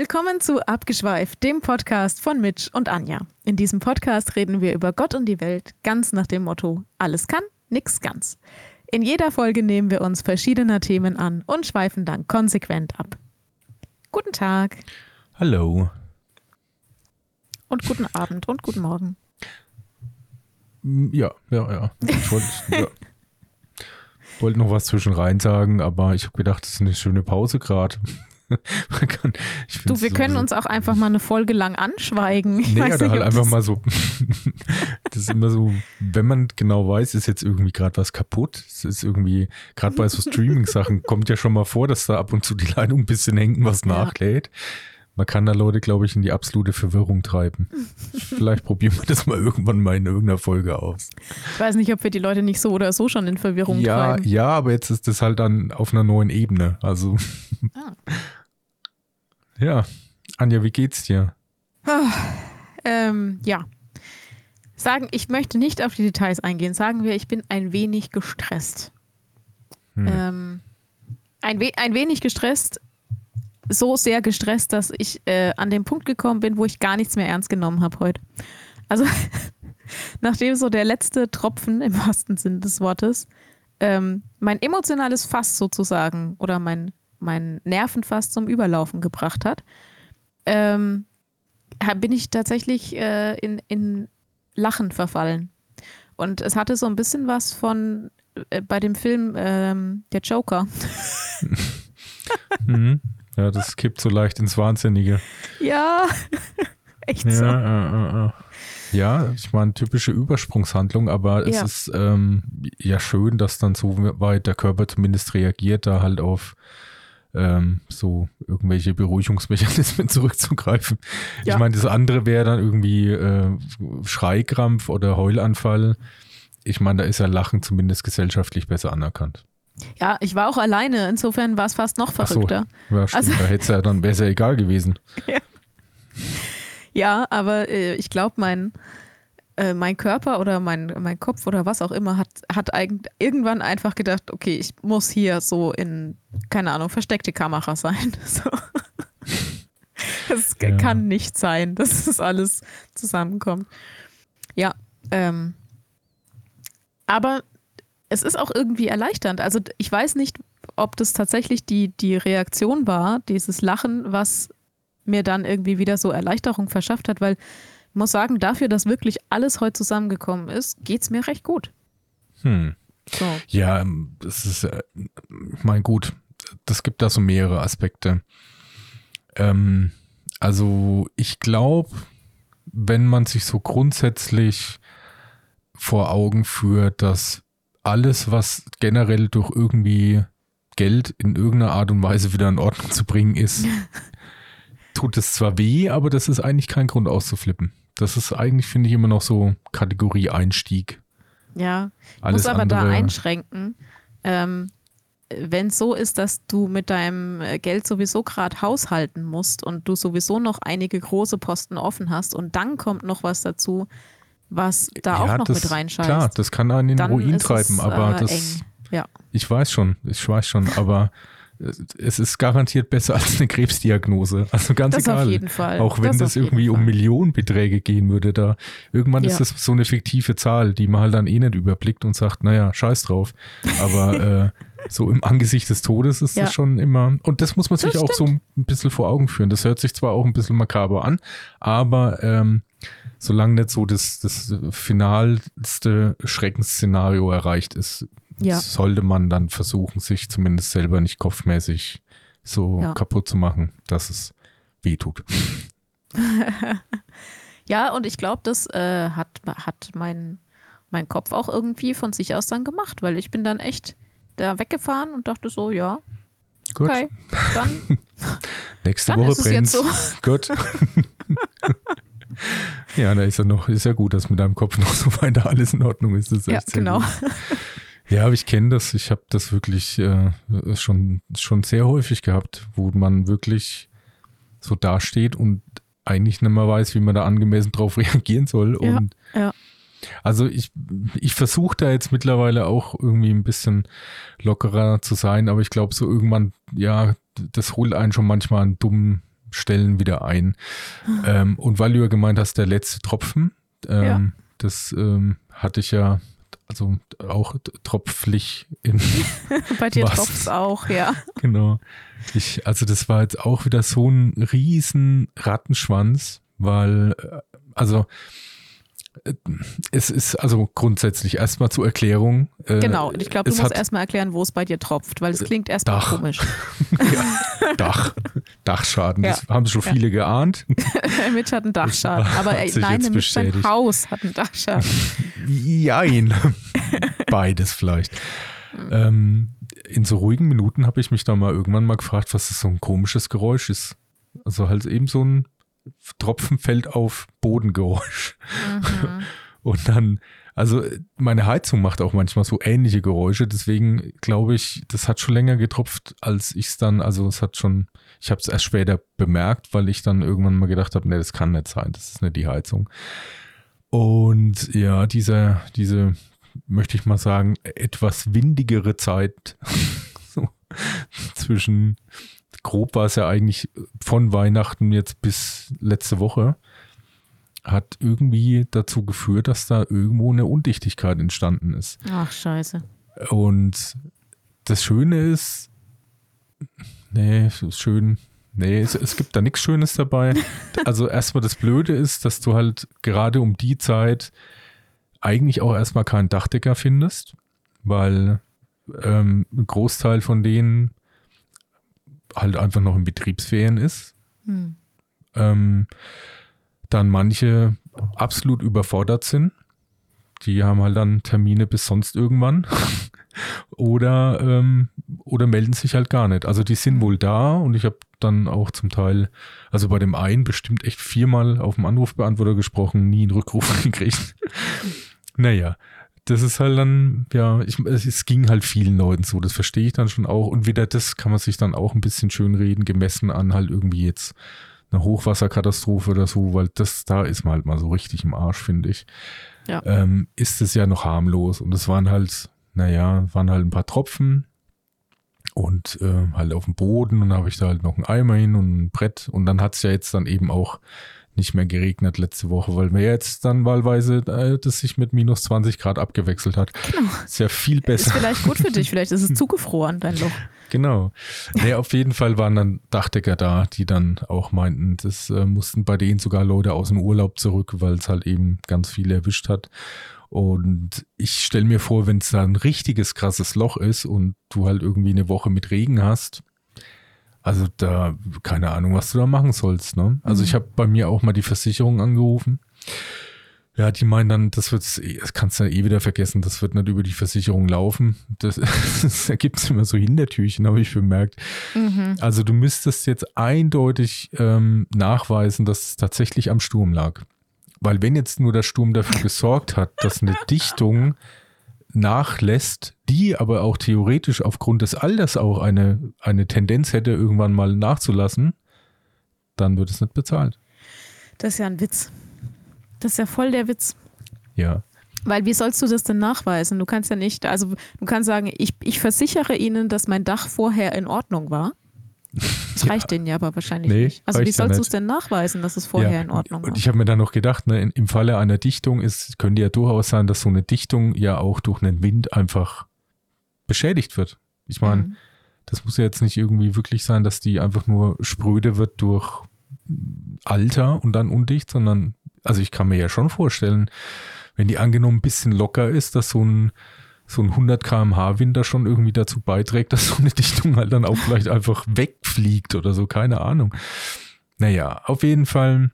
Willkommen zu Abgeschweift, dem Podcast von Mitch und Anja. In diesem Podcast reden wir über Gott und die Welt, ganz nach dem Motto: alles kann, nix ganz. In jeder Folge nehmen wir uns verschiedener Themen an und schweifen dann konsequent ab. Guten Tag. Hallo. Und guten Abend und guten Morgen. Ja, ja, ja. Ich wollte ja. wollt noch was zwischen rein sagen, aber ich habe gedacht, das ist eine schöne Pause gerade. du, wir können so, uns auch einfach mal eine Folge lang anschweigen. Ich nee, oder halt einfach mal so. das ist immer so, wenn man genau weiß, ist jetzt irgendwie gerade was kaputt. Es ist irgendwie, gerade bei so Streaming-Sachen kommt ja schon mal vor, dass da ab und zu die Leitung ein bisschen hängt, was ja. nachlädt. Man kann da Leute, glaube ich, in die absolute Verwirrung treiben. Vielleicht probieren wir das mal irgendwann mal in irgendeiner Folge aus. Ich weiß nicht, ob wir die Leute nicht so oder so schon in Verwirrung ja, treiben. Ja, aber jetzt ist das halt dann auf einer neuen Ebene. Also. Ah. Ja. Anja, wie geht's dir? Oh, ähm, ja. Sagen, ich möchte nicht auf die Details eingehen. Sagen wir, ich bin ein wenig gestresst. Hm. Ähm, ein, we ein wenig gestresst so sehr gestresst, dass ich äh, an den Punkt gekommen bin, wo ich gar nichts mehr ernst genommen habe heute. Also nachdem so der letzte Tropfen im wahrsten Sinn des Wortes ähm, mein emotionales Fass sozusagen oder mein, mein Nervenfass zum Überlaufen gebracht hat, ähm, bin ich tatsächlich äh, in, in Lachen verfallen. Und es hatte so ein bisschen was von äh, bei dem Film ähm, Der Joker. mhm. Ja, das kippt so leicht ins Wahnsinnige. Ja, echt ja, so. Äh, äh, äh. Ja, ich meine, typische Übersprungshandlung, aber es ja. ist ähm, ja schön, dass dann so weit der Körper zumindest reagiert, da halt auf ähm, so irgendwelche Beruhigungsmechanismen zurückzugreifen. Ja. Ich meine, das andere wäre dann irgendwie äh, Schreikrampf oder Heulanfall. Ich meine, da ist ja Lachen zumindest gesellschaftlich besser anerkannt. Ja, ich war auch alleine, insofern war es fast noch verrückter. So, ja, stimmt, also, da hätte es ja dann besser egal gewesen. ja. ja, aber äh, ich glaube, mein, äh, mein Körper oder mein, mein Kopf oder was auch immer hat, hat eigentlich irgendwann einfach gedacht, okay, ich muss hier so in, keine Ahnung, versteckte Kamera sein. So. Das ja. kann nicht sein, dass das alles zusammenkommt. Ja, ähm, aber es ist auch irgendwie erleichternd. Also ich weiß nicht, ob das tatsächlich die, die Reaktion war, dieses Lachen, was mir dann irgendwie wieder so Erleichterung verschafft hat, weil muss sagen, dafür, dass wirklich alles heute zusammengekommen ist, geht es mir recht gut. Hm. So. Ja, das ist, äh, mein gut, das gibt da so mehrere Aspekte. Ähm, also ich glaube, wenn man sich so grundsätzlich vor Augen führt, dass alles, was generell durch irgendwie Geld in irgendeiner Art und Weise wieder in Ordnung zu bringen ist, tut es zwar weh, aber das ist eigentlich kein Grund auszuflippen. Das ist eigentlich, finde ich, immer noch so Kategorie Einstieg. Ja, Alles muss aber andere, da einschränken. Ähm, wenn es so ist, dass du mit deinem Geld sowieso gerade haushalten musst und du sowieso noch einige große Posten offen hast und dann kommt noch was dazu, was da ja, auch noch das, mit reinscheißt. Klar, das kann einen in den Ruin treiben, es, aber äh, das. Eng. Ja. Ich weiß schon, ich weiß schon, aber es ist garantiert besser als eine Krebsdiagnose. Also ganz das egal. Auf jeden Fall. Auch wenn das, das irgendwie um Millionenbeträge gehen würde, da irgendwann ja. ist das so eine fiktive Zahl, die man halt dann eh nicht überblickt und sagt, naja, scheiß drauf. Aber äh, so im Angesicht des Todes ist ja. das schon immer. Und das muss man sich auch so ein bisschen vor Augen führen. Das hört sich zwar auch ein bisschen makaber an, aber ähm, solange nicht so das, das finalste Schreckensszenario erreicht ist, ja. sollte man dann versuchen, sich zumindest selber nicht kopfmäßig so ja. kaputt zu machen, dass es weh tut. ja, und ich glaube, das äh, hat, hat mein, mein Kopf auch irgendwie von sich aus dann gemacht, weil ich bin dann echt da weggefahren und dachte so, ja, Gut. Okay, dann. Nächste dann Woche brennt. So. Gut. Ja, da ist ja noch, ist ja gut, dass mit deinem Kopf noch so weiter alles in Ordnung ist. Das ist ja, genau. Gut. Ja, aber ich kenne das. Ich habe das wirklich äh, schon, schon sehr häufig gehabt, wo man wirklich so dasteht und eigentlich nicht mehr weiß, wie man da angemessen drauf reagieren soll. Ja, und ja. Also ich, ich versuche da jetzt mittlerweile auch irgendwie ein bisschen lockerer zu sein, aber ich glaube so irgendwann, ja, das holt einen schon manchmal einen dummen Stellen wieder ein. Ähm, und weil du ja gemeint hast, der letzte Tropfen, ähm, ja. das ähm, hatte ich ja also auch tropflich in Bei dir tropft es auch, ja. Genau. Ich, also das war jetzt auch wieder so ein riesen Rattenschwanz, weil, äh, also äh, es ist also grundsätzlich erstmal zur Erklärung. Äh, genau, ich glaube, du musst erstmal erklären, wo es bei dir tropft, weil es klingt erstmal komisch. ja, Dach. Dachschaden, ja. das haben schon viele ja. geahnt. Mitch hat einen Dachschaden, aber ey, nein, Mitch sein Haus hat einen Dachschaden. Jein. Beides vielleicht. Ähm, in so ruhigen Minuten habe ich mich da mal irgendwann mal gefragt, was das so ein komisches Geräusch ist. Also halt eben so ein Tropfen fällt auf Bodengeräusch. Mhm. Und dann, also meine Heizung macht auch manchmal so ähnliche Geräusche, deswegen glaube ich, das hat schon länger getropft, als ich es dann, also es hat schon, ich habe es erst später bemerkt, weil ich dann irgendwann mal gedacht habe, nee, das kann nicht sein, das ist nicht die Heizung. Und ja, diese, diese, möchte ich mal sagen, etwas windigere Zeit so, zwischen grob war es ja eigentlich von Weihnachten jetzt bis letzte Woche, hat irgendwie dazu geführt, dass da irgendwo eine Undichtigkeit entstanden ist. Ach, scheiße. Und das Schöne ist, nee, ist schön, nee, es, es gibt da nichts Schönes dabei. Also erstmal das Blöde ist, dass du halt gerade um die Zeit eigentlich auch erstmal keinen Dachdecker findest, weil ähm, ein Großteil von denen halt einfach noch in Betriebsferien ist. Hm. Ähm, dann manche absolut überfordert sind. Die haben halt dann Termine bis sonst irgendwann. Oder, ähm, oder melden sich halt gar nicht. Also die sind wohl da und ich habe dann auch zum Teil, also bei dem einen bestimmt echt viermal auf dem Anrufbeantworter gesprochen, nie einen Rückruf gekriegt. naja, das ist halt dann, ja, ich, es ging halt vielen Leuten so, das verstehe ich dann schon auch. Und wieder das kann man sich dann auch ein bisschen schön reden, gemessen an halt irgendwie jetzt eine Hochwasserkatastrophe oder so, weil das, da ist man halt mal so richtig im Arsch, finde ich. Ja. Ähm, ist es ja noch harmlos. Und es waren halt, naja, waren halt ein paar Tropfen und äh, halt auf dem Boden und habe ich da halt noch ein Eimer hin und ein Brett und dann hat es ja jetzt dann eben auch nicht mehr geregnet letzte Woche, weil mir jetzt dann wahlweise äh, das sich mit minus 20 Grad abgewechselt hat. Genau. Ist ja viel besser. Ist vielleicht gut für dich, vielleicht ist es zugefroren, dein Loch. Genau. Nee, auf jeden Fall waren dann Dachdecker da, die dann auch meinten, das äh, mussten bei denen sogar Leute aus dem Urlaub zurück, weil es halt eben ganz viele erwischt hat. Und ich stelle mir vor, wenn es da ein richtiges krasses Loch ist und du halt irgendwie eine Woche mit Regen hast, also da, keine Ahnung, was du da machen sollst. Ne? Also mhm. ich habe bei mir auch mal die Versicherung angerufen. Ja, die meinen dann, das wird, das kannst du ja eh wieder vergessen, das wird nicht über die Versicherung laufen. Das, das ergibt immer so Hintertürchen, habe ich bemerkt. Mhm. Also du müsstest jetzt eindeutig ähm, nachweisen, dass es tatsächlich am Sturm lag. Weil wenn jetzt nur der Sturm dafür gesorgt hat, dass eine Dichtung nachlässt, die aber auch theoretisch aufgrund des Alters auch eine, eine Tendenz hätte, irgendwann mal nachzulassen, dann wird es nicht bezahlt. Das ist ja ein Witz. Das ist ja voll der Witz. Ja. Weil wie sollst du das denn nachweisen? Du kannst ja nicht, also du kannst sagen, ich, ich versichere Ihnen, dass mein Dach vorher in Ordnung war. Das reicht ja. denen ja aber wahrscheinlich nee, nicht. Also wie sollst du es denn nachweisen, dass es vorher ja. in Ordnung war? Und ich habe mir dann noch gedacht, ne, im Falle einer Dichtung ist, könnte ja durchaus sein, dass so eine Dichtung ja auch durch einen Wind einfach beschädigt wird. Ich meine, mhm. das muss ja jetzt nicht irgendwie wirklich sein, dass die einfach nur spröde wird durch Alter und dann undicht, sondern, also ich kann mir ja schon vorstellen, wenn die angenommen ein bisschen locker ist, dass so ein so ein 100 km/h Wind da schon irgendwie dazu beiträgt, dass so eine Dichtung halt dann auch vielleicht einfach wegfliegt oder so, keine Ahnung. Naja, auf jeden Fall,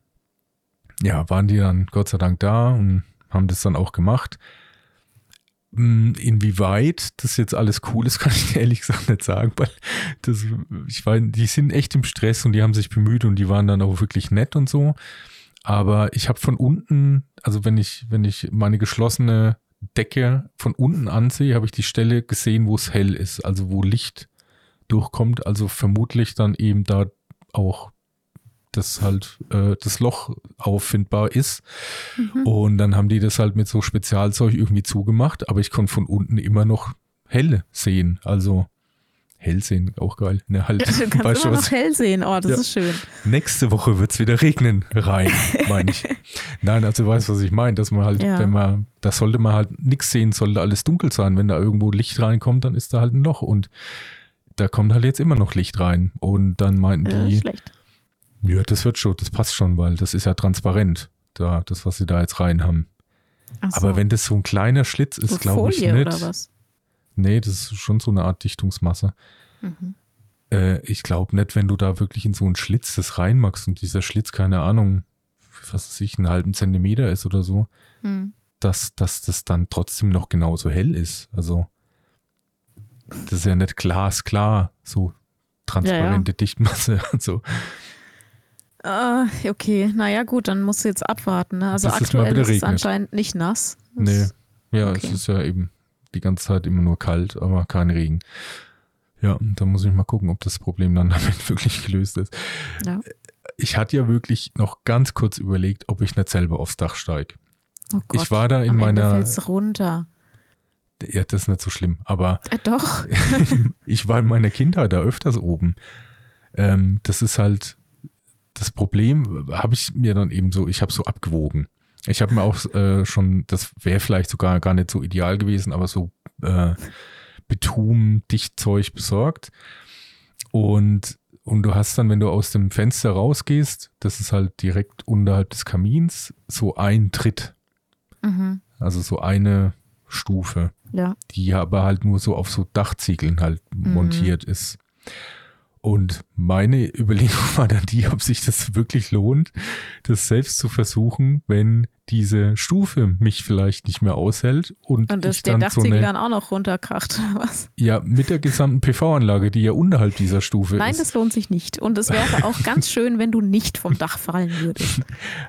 ja, waren die dann Gott sei Dank da und haben das dann auch gemacht. Hm, inwieweit das jetzt alles cool ist, kann ich ehrlich gesagt nicht sagen, weil das, ich weiß, die sind echt im Stress und die haben sich bemüht und die waren dann auch wirklich nett und so. Aber ich habe von unten, also wenn ich, wenn ich meine geschlossene Decke von unten ansehe, habe ich die Stelle gesehen, wo es hell ist, also wo Licht durchkommt, also vermutlich dann eben da auch das halt äh, das Loch auffindbar ist. Mhm. Und dann haben die das halt mit so Spezialzeug irgendwie zugemacht, aber ich konnte von unten immer noch helle sehen. Also Hell sehen, auch geil. Ne, halt, du kannst immer noch hell sehen, oh, das ja. ist schön. Nächste Woche wird es wieder regnen, rein, meine ich. Nein, also du weißt, was ich meine, dass man halt, ja. wenn man, da sollte man halt nichts sehen, sollte alles dunkel sein. Wenn da irgendwo Licht reinkommt, dann ist da halt ein Loch und da kommt halt jetzt immer noch Licht rein. Und dann meinten ja, die, schlecht. ja, das wird schon, das passt schon, weil das ist ja transparent, da, das, was sie da jetzt rein haben. So. Aber wenn das so ein kleiner Schlitz ist, so glaube ich nicht. Oder was? Nee, das ist schon so eine Art Dichtungsmasse. Mhm. Äh, ich glaube nicht, wenn du da wirklich in so einen Schlitz das reinmachst und dieser Schlitz, keine Ahnung, was weiß ich, einen halben Zentimeter ist oder so, mhm. dass, dass das dann trotzdem noch genauso hell ist. Also, das ist ja nicht glasklar, so transparente ja, ja. Dichtmasse und so. Uh, okay, naja, gut, dann musst du jetzt abwarten. Ne? Also, das aktuell ist, ist es anscheinend nicht nass. Das nee, ja, okay. es ist ja eben die ganze Zeit immer nur kalt, aber kein Regen. Ja, da muss ich mal gucken, ob das Problem dann damit wirklich gelöst ist. Ja. Ich hatte ja wirklich noch ganz kurz überlegt, ob ich nicht selber aufs Dach steige. Oh Gott, ich war da in meiner. Fällst runter. Ja, das ist nicht so schlimm, aber. Äh, doch. ich war in meiner Kindheit da öfters oben. Ähm, das ist halt das Problem, habe ich mir dann eben so, ich habe so abgewogen. Ich habe mir auch äh, schon, das wäre vielleicht sogar gar nicht so ideal gewesen, aber so äh, Betum-Dichtzeug besorgt. Und, und du hast dann, wenn du aus dem Fenster rausgehst, das ist halt direkt unterhalb des Kamins, so ein Tritt. Mhm. Also so eine Stufe, ja. die aber halt nur so auf so Dachziegeln halt mhm. montiert ist. Und meine Überlegung war dann die, ob sich das wirklich lohnt, das selbst zu versuchen, wenn diese Stufe mich vielleicht nicht mehr aushält und, und das, der Dachziegel so eine, dann auch noch runterkracht, was? Ja, mit der gesamten PV-Anlage, die ja unterhalb dieser Stufe Nein, ist. Nein, das lohnt sich nicht. Und es wäre auch ganz schön, wenn du nicht vom Dach fallen würdest.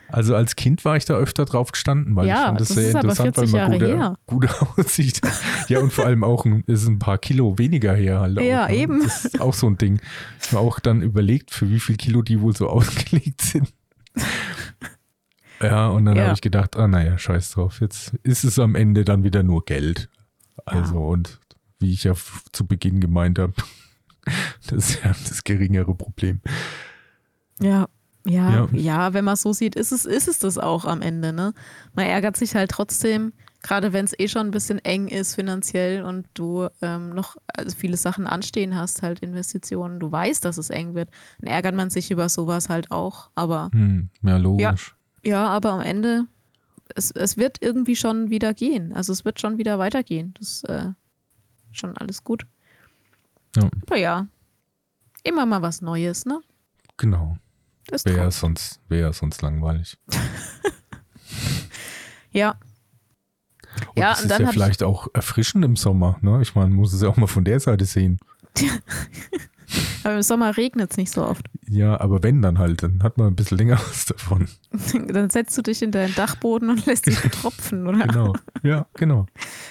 Also als Kind war ich da öfter drauf gestanden, weil ja, ich fand das, das sehr interessant, weil man gute, gute Aussicht Ja, und vor allem auch ein, ist ein paar Kilo weniger her halt. Ja, auch, ne? eben. Das ist auch so ein Ding. Ich habe auch dann überlegt, für wie viel Kilo die wohl so ausgelegt sind. Ja, und dann ja. habe ich gedacht, ah naja, scheiß drauf, jetzt ist es am Ende dann wieder nur Geld. Also, ja. und wie ich ja zu Beginn gemeint habe, das ist ja das geringere Problem. Ja, ja, ja, ja, wenn man es so sieht, ist es, ist es das auch am Ende, ne? Man ärgert sich halt trotzdem, gerade wenn es eh schon ein bisschen eng ist finanziell und du ähm, noch also viele Sachen anstehen hast, halt Investitionen, du weißt, dass es eng wird, dann ärgert man sich über sowas halt auch, aber. Hm, ja, logisch. Ja, aber am Ende, es, es wird irgendwie schon wieder gehen. Also es wird schon wieder weitergehen. Das ist äh, schon alles gut. Ja. Aber ja, immer mal was Neues, ne? Genau. Wäre sonst, wär sonst langweilig. ja. Und ja, das und ist ja vielleicht auch erfrischend im Sommer. Ne? Ich meine, muss es ja auch mal von der Seite sehen. Aber im Sommer regnet es nicht so oft. Ja, aber wenn dann halt, dann hat man ein bisschen länger was davon. dann setzt du dich in deinen Dachboden und lässt dich tropfen, oder? Genau, ja, genau.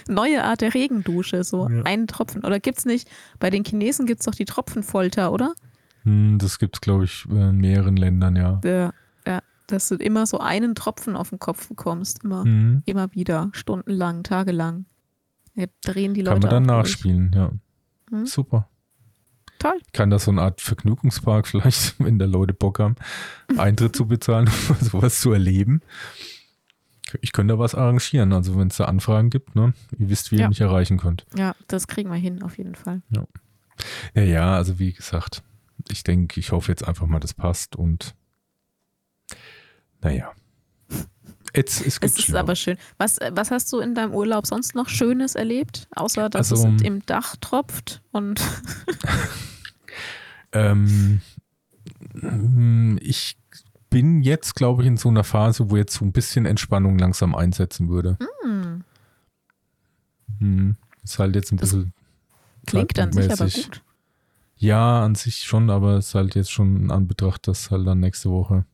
Neue Art der Regendusche, so ja. einen Tropfen. Oder gibt es nicht, bei den Chinesen gibt es doch die Tropfenfolter, oder? Hm, das gibt es, glaube ich, in mehreren Ländern, ja. Ja, ja. Dass du immer so einen Tropfen auf den Kopf bekommst, immer, mhm. immer wieder, stundenlang, tagelang. Ja, drehen die Leute. Kann man dann nachspielen, durch. ja. Hm? Super. Toll. Kann das so eine Art Vergnügungspark vielleicht, wenn da Leute Bock haben, Eintritt zu bezahlen, um sowas zu erleben? Ich könnte da was arrangieren, also wenn es da Anfragen gibt, ne? Ihr wisst, wie ja. ihr mich erreichen könnt. Ja, das kriegen wir hin, auf jeden Fall. Ja. Ja, ja also wie gesagt, ich denke, ich hoffe jetzt einfach mal, das passt und naja. Jetzt, es, es ist aber schön. Was, was hast du in deinem Urlaub sonst noch Schönes erlebt, außer dass also, es im Dach tropft und ähm, ich bin jetzt, glaube ich, in so einer Phase, wo jetzt so ein bisschen Entspannung langsam einsetzen würde. Mm. Hm. Ist halt jetzt ein das bisschen. Klingt an sich aber gut. Ja, an sich schon, aber es ist halt jetzt schon an Betracht, dass halt dann nächste Woche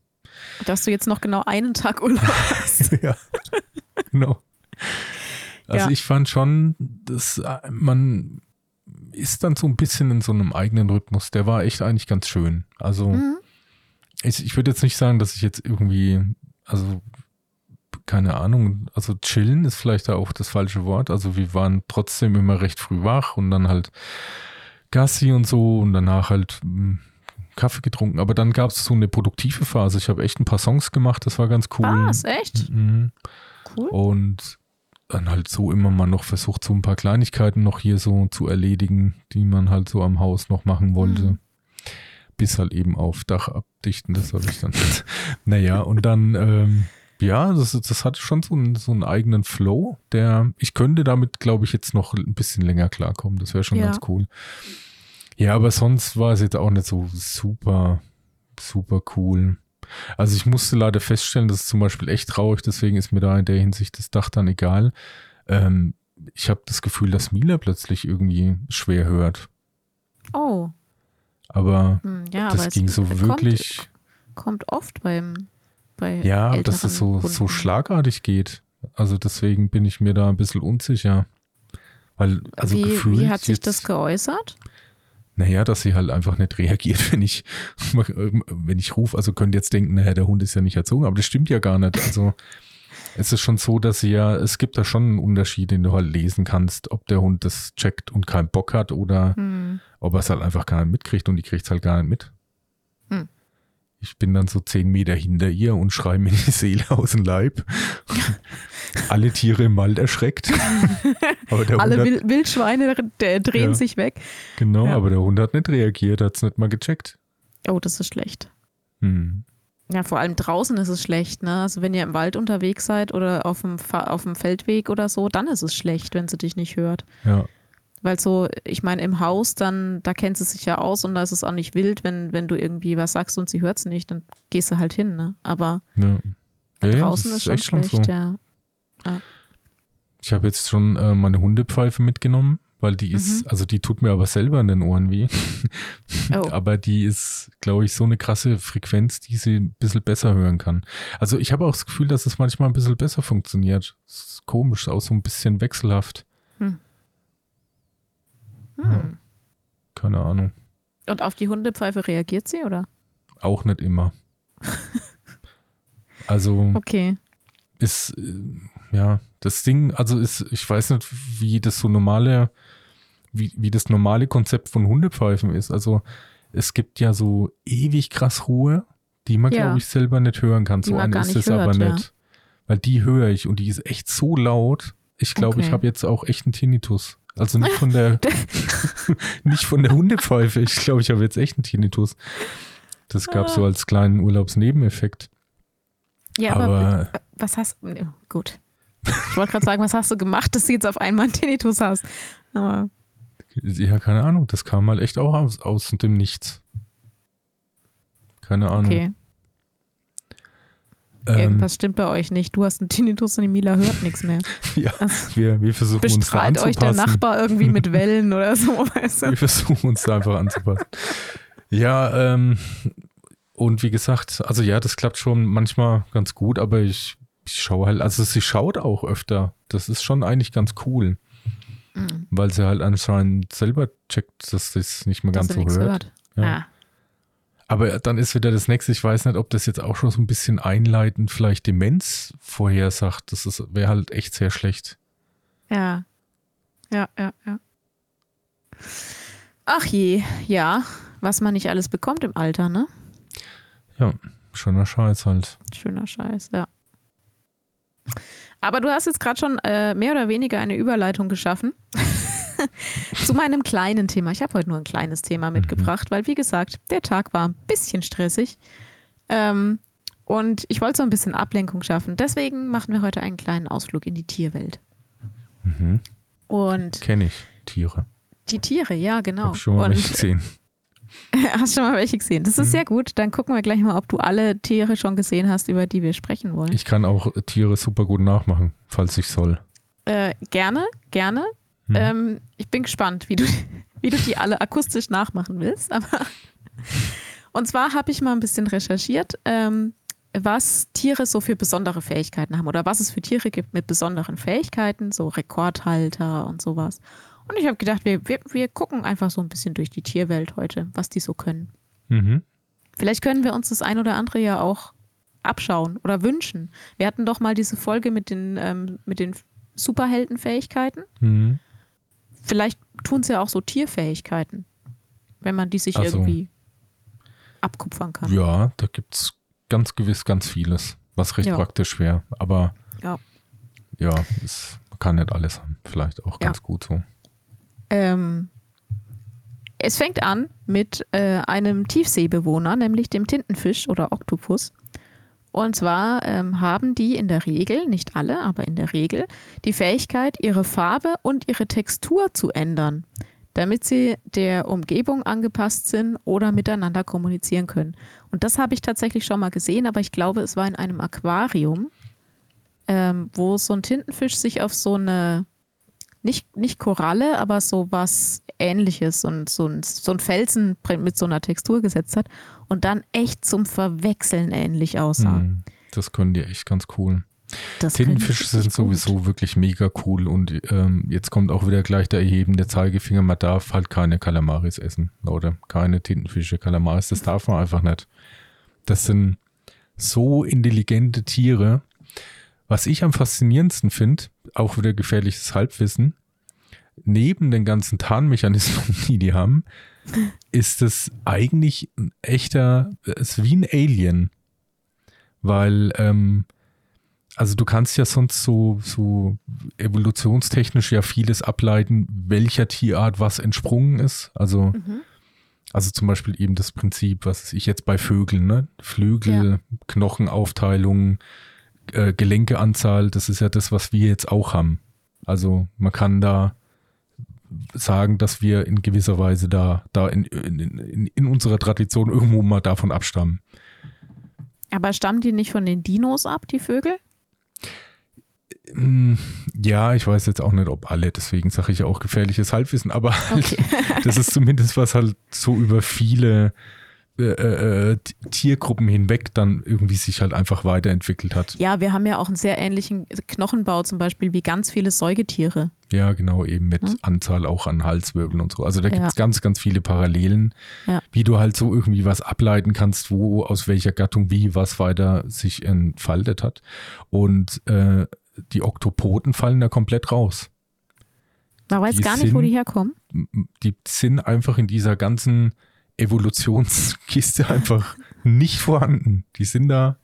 dass du jetzt noch genau einen Tag Urlaub hast. ja, genau. Also ja. ich fand schon, dass äh, man ist dann so ein bisschen in so einem eigenen Rhythmus. Der war echt eigentlich ganz schön. Also mhm. ich, ich würde jetzt nicht sagen, dass ich jetzt irgendwie, also keine Ahnung, also chillen ist vielleicht auch das falsche Wort. Also wir waren trotzdem immer recht früh wach und dann halt Gassi und so und danach halt hm, Kaffee getrunken. Aber dann gab es so eine produktive Phase. Ich habe echt ein paar Songs gemacht, das war ganz cool. Was, echt? Mhm. Cool. Und dann halt so immer mal noch versucht, so ein paar Kleinigkeiten noch hier so zu erledigen, die man halt so am Haus noch machen wollte. Mhm. Bis halt eben auf Dach abdichten, das habe ich dann. naja, und dann, ähm, ja, das, das hat schon so einen, so einen eigenen Flow, der, ich könnte damit, glaube ich, jetzt noch ein bisschen länger klarkommen. Das wäre schon ja. ganz cool. Ja, aber sonst war es jetzt auch nicht so super, super cool. Also ich musste leider feststellen, das ist zum Beispiel echt traurig, deswegen ist mir da in der Hinsicht das Dach dann egal. Ähm, ich habe das Gefühl, dass Mila plötzlich irgendwie schwer hört. Oh. Aber hm, ja, das aber ging so wirklich. Kommt, oft beim bei Ja, dass es so, so schlagartig geht. Also deswegen bin ich mir da ein bisschen unsicher. Weil, also wie, gefühlt wie hat sich das geäußert? Naja, dass sie halt einfach nicht reagiert, wenn ich, wenn ich rufe. Also könnt ihr jetzt denken, naja, der Hund ist ja nicht erzogen, aber das stimmt ja gar nicht. Also es ist schon so, dass sie ja, es gibt da schon einen Unterschied, den du halt lesen kannst, ob der Hund das checkt und keinen Bock hat oder hm. ob er es halt einfach gar nicht mitkriegt und die kriegt es halt gar nicht mit. Hm. Ich bin dann so zehn Meter hinter ihr und schreie mir die Seele aus dem Leib. Alle Tiere im Wald erschreckt. Alle hat, Wildschweine drehen ja, sich weg. Genau, ja. aber der Hund hat nicht reagiert, hat es nicht mal gecheckt. Oh, das ist schlecht. Hm. Ja, vor allem draußen ist es schlecht. Ne? Also wenn ihr im Wald unterwegs seid oder auf dem, auf dem Feldweg oder so, dann ist es schlecht, wenn sie dich nicht hört. Ja. Weil so, ich meine, im Haus, dann, da kennt sie sich ja aus und da ist es auch nicht wild, wenn, wenn du irgendwie was sagst und sie hört es nicht, dann gehst du halt hin, ne? Aber ja. Ja, draußen ist, ist schon schlecht, so. ja. ja. Ich habe jetzt schon äh, meine Hundepfeife mitgenommen, weil die ist, mhm. also die tut mir aber selber in den Ohren weh. Oh. aber die ist, glaube ich, so eine krasse Frequenz, die sie ein bisschen besser hören kann. Also ich habe auch das Gefühl, dass es manchmal ein bisschen besser funktioniert. Das ist komisch, auch so ein bisschen wechselhaft. Hm. Hm. Keine Ahnung. Und auf die Hundepfeife reagiert sie, oder? Auch nicht immer. also. Okay. Ist, äh, ja, das Ding, also ist, ich weiß nicht, wie das so normale, wie, wie das normale Konzept von Hundepfeifen ist. Also, es gibt ja so ewig krass Ruhe, die man, ja. glaube ich, selber nicht hören kann. Die so eine ist es aber nicht. Ja. Weil die höre ich und die ist echt so laut. Ich glaube, okay. ich habe jetzt auch echt einen Tinnitus. Also nicht von der, nicht von der Hundepfeife. Ich glaube, ich habe jetzt echt einen Tinnitus. Das gab es so als kleinen Urlaubsnebeneffekt. Ja, aber, aber was hast du, gut. Ich wollte gerade sagen, was hast du gemacht, dass du jetzt auf einmal einen Tinnitus hast? Aber ja, keine Ahnung. Das kam mal echt auch aus, aus dem Nichts. Keine Ahnung. Okay. Ähm, Irgendwas stimmt bei euch nicht. Du hast einen Tinnitus und die Mila hört nichts mehr. ja, also, wir, wir versuchen uns da anzupassen. euch der Nachbar irgendwie mit Wellen oder so, weißt du? Wir versuchen uns da einfach anzupassen. Ja, ähm, und wie gesagt, also ja, das klappt schon manchmal ganz gut, aber ich, ich schaue halt, also sie schaut auch öfter. Das ist schon eigentlich ganz cool. Mhm. Weil sie halt anscheinend selber checkt, dass das nicht mehr ganz so hört. hört. Ja. Ah. Aber dann ist wieder das nächste, ich weiß nicht, ob das jetzt auch schon so ein bisschen einleitend vielleicht Demenz vorhersagt. Das wäre halt echt sehr schlecht. Ja. Ja, ja, ja. Ach je, ja, was man nicht alles bekommt im Alter, ne? Ja, schöner Scheiß halt. Schöner Scheiß, ja. Aber du hast jetzt gerade schon äh, mehr oder weniger eine Überleitung geschaffen. zu meinem kleinen Thema. Ich habe heute nur ein kleines Thema mhm. mitgebracht, weil, wie gesagt, der Tag war ein bisschen stressig. Ähm, und ich wollte so ein bisschen Ablenkung schaffen. Deswegen machen wir heute einen kleinen Ausflug in die Tierwelt. Mhm. Und. Kenne ich Tiere. Die Tiere, ja, genau. Hab schon mal welche gesehen. Hast schon mal welche gesehen? Das ist mhm. sehr gut. Dann gucken wir gleich mal, ob du alle Tiere schon gesehen hast, über die wir sprechen wollen. Ich kann auch Tiere super gut nachmachen, falls ich soll. Äh, gerne, gerne. Mhm. Ähm, ich bin gespannt, wie du, wie du die alle akustisch nachmachen willst. Aber und zwar habe ich mal ein bisschen recherchiert, ähm, was Tiere so für besondere Fähigkeiten haben oder was es für Tiere gibt mit besonderen Fähigkeiten, so Rekordhalter und sowas. Und ich habe gedacht, wir, wir, wir gucken einfach so ein bisschen durch die Tierwelt heute, was die so können. Mhm. Vielleicht können wir uns das ein oder andere ja auch abschauen oder wünschen. Wir hatten doch mal diese Folge mit den, ähm, mit den Superheldenfähigkeiten. Mhm. Vielleicht tun sie ja auch so Tierfähigkeiten. wenn man die sich also, irgendwie abkupfern kann. Ja, da gibt es ganz gewiss ganz vieles, was recht ja. praktisch wäre. Aber ja, ja es, man kann nicht alles haben. Vielleicht auch ganz ja. gut so. Ähm, es fängt an mit äh, einem Tiefseebewohner, nämlich dem Tintenfisch oder Oktopus. Und zwar ähm, haben die in der Regel, nicht alle, aber in der Regel, die Fähigkeit, ihre Farbe und ihre Textur zu ändern, damit sie der Umgebung angepasst sind oder miteinander kommunizieren können. Und das habe ich tatsächlich schon mal gesehen, aber ich glaube, es war in einem Aquarium, ähm, wo so ein Tintenfisch sich auf so eine, nicht, nicht Koralle, aber so was ähnliches und so ein, so ein Felsen mit so einer Textur gesetzt hat und dann echt zum Verwechseln ähnlich aussah. Hm, das können die echt ganz cool. Das Tintenfische sind sowieso gut. wirklich mega cool und ähm, jetzt kommt auch wieder gleich der erhebende Zeigefinger, man darf halt keine Kalamaris essen oder keine Tintenfische, Kalamaris, das darf man einfach nicht. Das sind so intelligente Tiere. Was ich am faszinierendsten finde, auch wieder gefährliches Halbwissen, neben den ganzen Tarnmechanismen, die die haben, ist es eigentlich ein echter, es ist wie ein Alien. Weil, ähm, also du kannst ja sonst so, so evolutionstechnisch ja vieles ableiten, welcher Tierart was entsprungen ist. Also, mhm. also zum Beispiel eben das Prinzip, was ich jetzt bei Vögeln, ne? Flügel, ja. Knochenaufteilung, äh, Gelenkeanzahl, das ist ja das, was wir jetzt auch haben. Also man kann da sagen, dass wir in gewisser Weise da, da in, in, in unserer Tradition irgendwo mal davon abstammen. Aber stammen die nicht von den Dinos ab, die Vögel? Mm, ja, ich weiß jetzt auch nicht, ob alle, deswegen sage ich auch gefährliches Halbwissen, aber halt, okay. das ist zumindest was halt so über viele äh, äh, Tiergruppen hinweg dann irgendwie sich halt einfach weiterentwickelt hat. Ja, wir haben ja auch einen sehr ähnlichen Knochenbau zum Beispiel wie ganz viele Säugetiere. Ja, genau, eben mit hm? Anzahl auch an Halswirbeln und so. Also da gibt es ja. ganz, ganz viele Parallelen, ja. wie du halt so irgendwie was ableiten kannst, wo aus welcher Gattung wie was weiter sich entfaltet hat. Und äh, die Oktopoden fallen da komplett raus. Man weiß die gar nicht, sind, wo die herkommen. Die sind einfach in dieser ganzen Evolutionskiste einfach nicht vorhanden. Die sind da,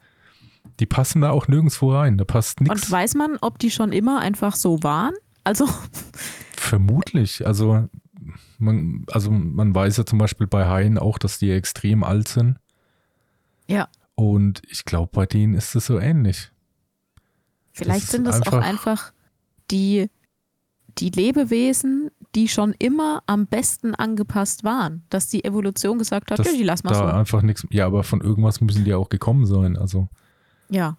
die passen da auch nirgendwo rein. Da passt nichts. Und weiß man, ob die schon immer einfach so waren? Also. Vermutlich. Also man, also man weiß ja zum Beispiel bei Haien auch, dass die extrem alt sind. Ja. Und ich glaube, bei denen ist es so ähnlich. Vielleicht das sind es auch einfach die, die Lebewesen, die schon immer am besten angepasst waren. Dass die Evolution gesagt hat, ja, die lassen wir da so. einfach nichts. Ja, aber von irgendwas müssen die auch gekommen sein. Also. Ja.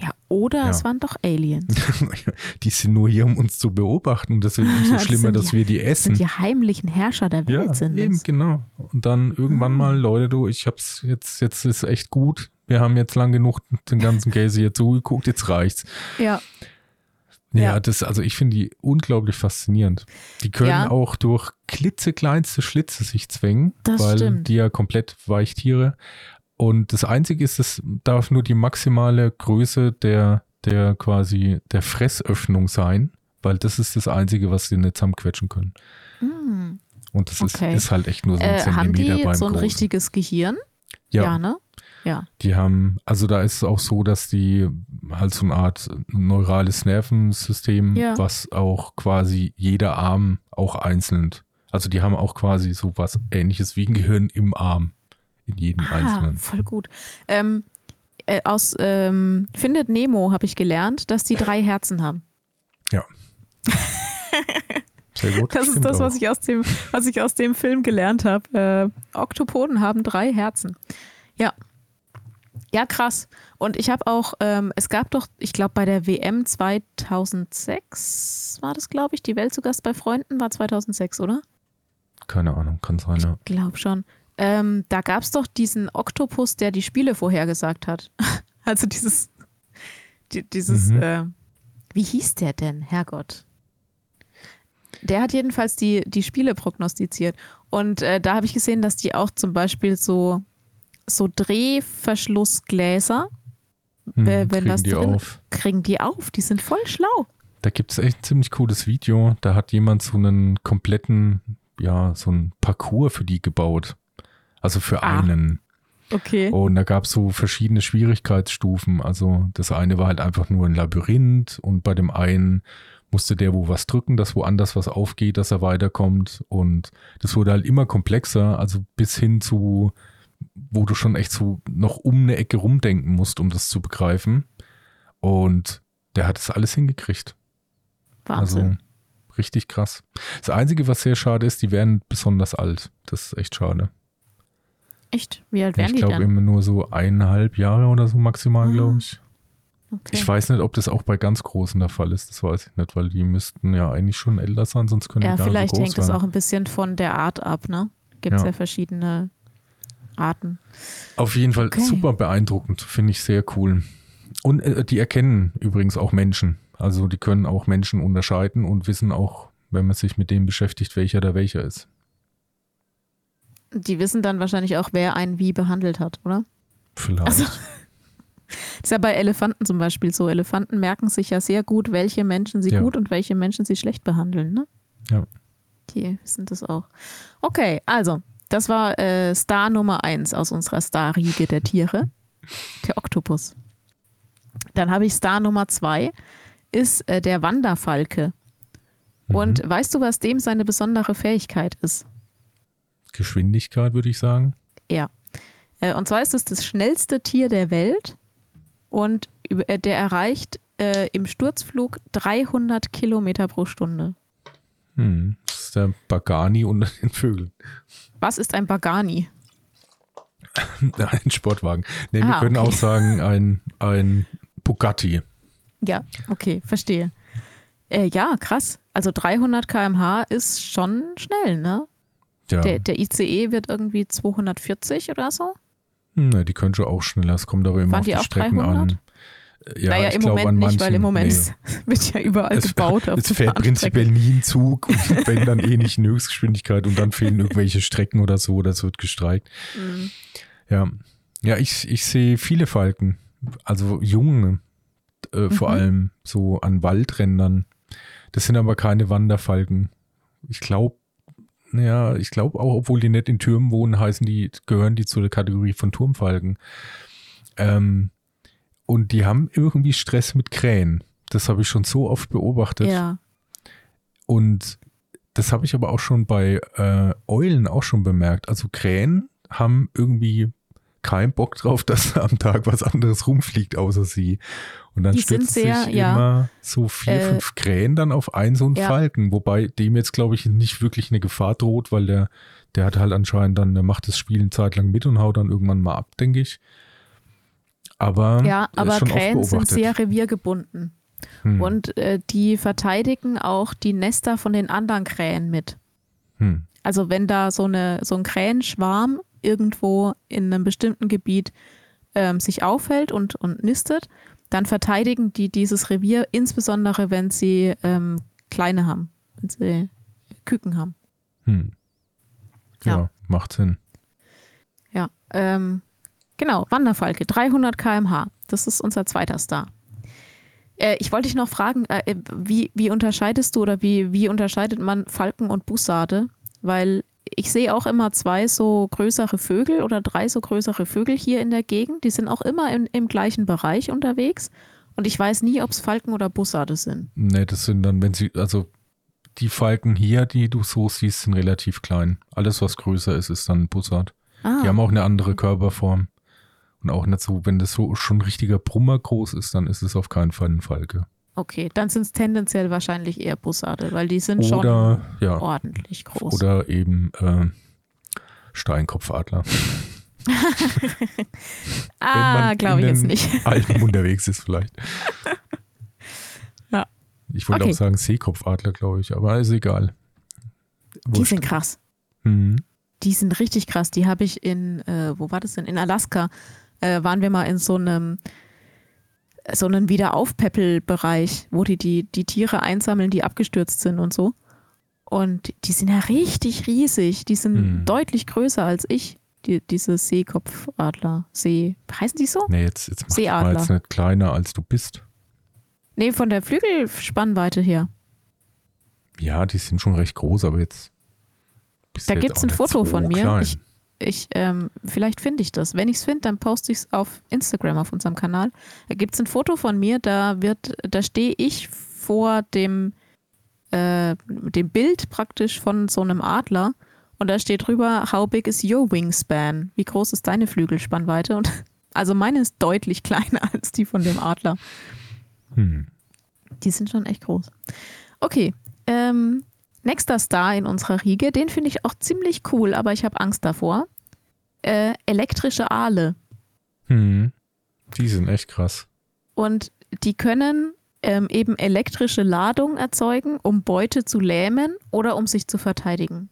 Ja, oder ja. es waren doch Aliens. die sind nur hier, um uns zu beobachten. Deswegen ist es so schlimmer, dass die, wir die essen. Das sind die heimlichen Herrscher der Welt ja, sind. Eben, genau. Und dann irgendwann mhm. mal, Leute, du, ich hab's jetzt, jetzt ist echt gut. Wir haben jetzt lang genug den ganzen Käse hier zugeguckt, jetzt reicht's. Ja. Ja, ja, das, also ich finde die unglaublich faszinierend. Die können ja. auch durch klitzekleinste Schlitze sich zwängen, das weil stimmt. die ja komplett Weichtiere. Und das Einzige ist, es darf nur die maximale Größe der, der quasi der Fressöffnung sein, weil das ist das Einzige, was sie nicht zusammenquetschen können. Mm. Und das okay. ist, ist, halt echt nur so ein äh, Zentimeter haben die beim so ein Großen. richtiges Gehirn? Ja. ja, ne? Ja. Die haben, also da ist es auch so, dass die halt so eine Art neurales Nervensystem, ja. was auch quasi jeder Arm auch einzeln, also die haben auch quasi so was ähnliches wie ein Gehirn im Arm, in jedem ah, einzelnen. Voll gut. Ähm, äh, aus ähm, Findet Nemo habe ich gelernt, dass die drei Herzen haben. Ja. Sehr gut. Das ist das, was ich, aus dem, was ich aus dem Film gelernt habe. Äh, Oktopoden haben drei Herzen. Ja. Ja, krass. Und ich habe auch, ähm, es gab doch, ich glaube, bei der WM 2006 war das, glaube ich, die Welt zu Gast bei Freunden war 2006, oder? Keine Ahnung, kann sein, ja. Ich glaube schon. Ähm, da gab es doch diesen Oktopus, der die Spiele vorhergesagt hat. also dieses, die, dieses, mhm. äh, wie hieß der denn, Herrgott? Der hat jedenfalls die, die Spiele prognostiziert. Und äh, da habe ich gesehen, dass die auch zum Beispiel so so Drehverschlussgläser. Hm, wenn kriegen das die drin, auf. kriegen die auf. Die sind voll schlau. Da gibt es echt ein ziemlich cooles Video. Da hat jemand so einen kompletten ja, so ein Parcours für die gebaut. Also für ah. einen. Okay. Und da gab es so verschiedene Schwierigkeitsstufen. Also das eine war halt einfach nur ein Labyrinth und bei dem einen musste der wo was drücken, dass woanders was aufgeht, dass er weiterkommt. Und das wurde halt immer komplexer, also bis hin zu, wo du schon echt so noch um eine Ecke rumdenken musst, um das zu begreifen. Und der hat das alles hingekriegt. Wahnsinn. Also richtig krass. Das Einzige, was sehr schade ist, die werden besonders alt. Das ist echt schade. Echt? Wie alt werden ich die Ich glaube immer nur so eineinhalb Jahre oder so maximal, ah. glaube ich. Okay. Ich weiß nicht, ob das auch bei ganz Großen der Fall ist. Das weiß ich nicht, weil die müssten ja eigentlich schon älter sein, sonst können ja, die gar nicht so groß hängt es auch ein bisschen von der Art ab, ne? Gibt es ja. ja. verschiedene Arten. Auf jeden Fall okay. super beeindruckend, finde ich sehr cool. Und äh, die erkennen übrigens auch Menschen. Also die können auch Menschen unterscheiden und wissen auch, wenn man sich mit dem beschäftigt, welcher der welcher ist. Die wissen dann wahrscheinlich auch, wer einen wie behandelt hat, oder? Vielleicht. Also, das ist ja bei Elefanten zum Beispiel so. Elefanten merken sich ja sehr gut, welche Menschen sie ja. gut und welche Menschen sie schlecht behandeln. Ne? Ja. Die wissen das auch. Okay, also, das war äh, Star Nummer 1 aus unserer Star-Riege der Tiere. Der Oktopus. Dann habe ich Star Nummer 2, ist äh, der Wanderfalke. Und mhm. weißt du, was dem seine besondere Fähigkeit ist? Geschwindigkeit, würde ich sagen. Ja. Äh, und zwar ist es das schnellste Tier der Welt und äh, der erreicht äh, im Sturzflug 300 Kilometer pro Stunde. Hm, ist der Bagani unter den Vögeln. Was ist ein Bagani? ein Sportwagen. Nee, ah, wir können okay. auch sagen, ein, ein Bugatti. Ja, okay, verstehe. Äh, ja, krass. Also 300 km/h ist schon schnell, ne? Ja. Der, der ICE wird irgendwie 240 oder so? Na, die können schon auch schneller. Es kommt aber immer Waren auf die, die Strecken 300? an. Ja, naja, im Moment nicht, manchen, weil im Moment nee. wird ja überall es, gebaut. es fährt prinzipiell nie ein Zug und wenn dann eh nicht in Höchstgeschwindigkeit und dann fehlen irgendwelche Strecken oder so oder es wird gestreikt. Mhm. Ja, ja ich, ich sehe viele Falken, also junge, äh, mhm. vor allem so an Waldrändern. Das sind aber keine Wanderfalken. Ich glaube, ja, ich glaube auch, obwohl die nicht in Türmen wohnen, heißen die, gehören die zu der Kategorie von Turmfalken. Ähm, und die haben irgendwie Stress mit Krähen. Das habe ich schon so oft beobachtet. Ja. Und das habe ich aber auch schon bei äh, Eulen auch schon bemerkt. Also Krähen haben irgendwie keinen Bock drauf, dass am Tag was anderes rumfliegt außer sie. Und dann stürzt sich ja, immer so vier, äh, fünf Krähen dann auf einen so einen ja. Falken, wobei dem jetzt, glaube ich, nicht wirklich eine Gefahr droht, weil der, der hat halt anscheinend dann, der macht das Spiel eine Zeit lang mit und haut dann irgendwann mal ab, denke ich. Aber, ja, aber Krähen sind sehr reviergebunden. Hm. Und äh, die verteidigen auch die Nester von den anderen Krähen mit. Hm. Also wenn da so, eine, so ein Krähenschwarm irgendwo in einem bestimmten Gebiet ähm, sich aufhält und, und nistet, dann verteidigen die dieses Revier, insbesondere wenn sie ähm, kleine haben, wenn sie Küken haben. Hm. Ja, ja, macht Sinn. Ja, ähm, genau, Wanderfalke, 300 km/h. Das ist unser zweiter Star. Äh, ich wollte dich noch fragen, äh, wie, wie unterscheidest du oder wie, wie unterscheidet man Falken und Bussarde? Weil ich sehe auch immer zwei so größere Vögel oder drei so größere Vögel hier in der Gegend. Die sind auch immer in, im gleichen Bereich unterwegs. Und ich weiß nie, ob es Falken oder Bussarde sind. Nee, das sind dann, wenn sie, also die Falken hier, die du so siehst, sind relativ klein. Alles, was größer ist, ist dann Bussard. Ah. Die haben auch eine andere Körperform. Und auch nicht so, wenn das so schon ein richtiger Brummer groß ist, dann ist es auf keinen Fall ein Falke. Okay, dann sind es tendenziell wahrscheinlich eher Bussarde, weil die sind oder, schon ja, ordentlich groß. Oder eben äh, Steinkopfadler. ah, glaube ich jetzt nicht. Alpen unterwegs ist vielleicht. Ja. Ich wollte okay. auch sagen Seekopfadler, glaube ich, aber ist egal. Wurscht. Die sind krass. Mhm. Die sind richtig krass. Die habe ich in, äh, wo war das denn? In Alaska äh, waren wir mal in so einem so einen Wiederaufpäppelbereich, wo die, die die Tiere einsammeln, die abgestürzt sind und so. Und die sind ja richtig riesig. Die sind hm. deutlich größer als ich. Die, diese Seekopfadler. See. Heißen die so? Nee, jetzt, jetzt mach Seeadler. mal jetzt nicht kleiner als du bist. Nee, von der Flügelspannweite her. Ja, die sind schon recht groß, aber jetzt da gibt es ein Foto so von mir. Ich, ich, ähm, vielleicht finde ich das. Wenn ich es finde, dann poste ich es auf Instagram auf unserem Kanal. Da gibt es ein Foto von mir, da wird, da stehe ich vor dem, äh, dem Bild praktisch von so einem Adler und da steht drüber, how big is your wingspan? Wie groß ist deine Flügelspannweite? Und also meine ist deutlich kleiner als die von dem Adler. Hm. Die sind schon echt groß. Okay, ähm, nächster Star in unserer Riege, den finde ich auch ziemlich cool, aber ich habe Angst davor. Äh, elektrische Aale. Hm. Die sind echt krass. Und die können ähm, eben elektrische Ladung erzeugen, um Beute zu lähmen oder um sich zu verteidigen.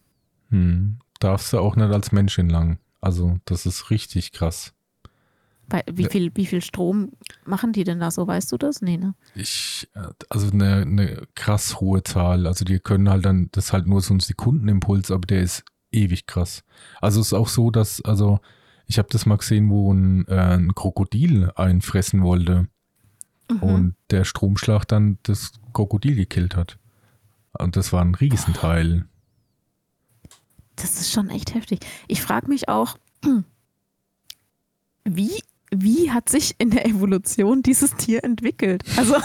Hm. Darfst du auch nicht als Mensch entlang. Also, das ist richtig krass. Wie viel, wie viel Strom machen die denn da so? Weißt du das? Nee, ne? Ich, äh, also eine, eine krass hohe Zahl. Also die können halt dann, das ist halt nur so ein Sekundenimpuls, aber der ist ewig krass. Also es ist auch so, dass, also ich habe das mal gesehen, wo ein, äh, ein Krokodil einfressen wollte mhm. und der Stromschlag dann das Krokodil gekillt hat. Und das war ein Riesenteil. Das ist schon echt heftig. Ich frage mich auch, wie wie hat sich in der Evolution dieses Tier entwickelt? Also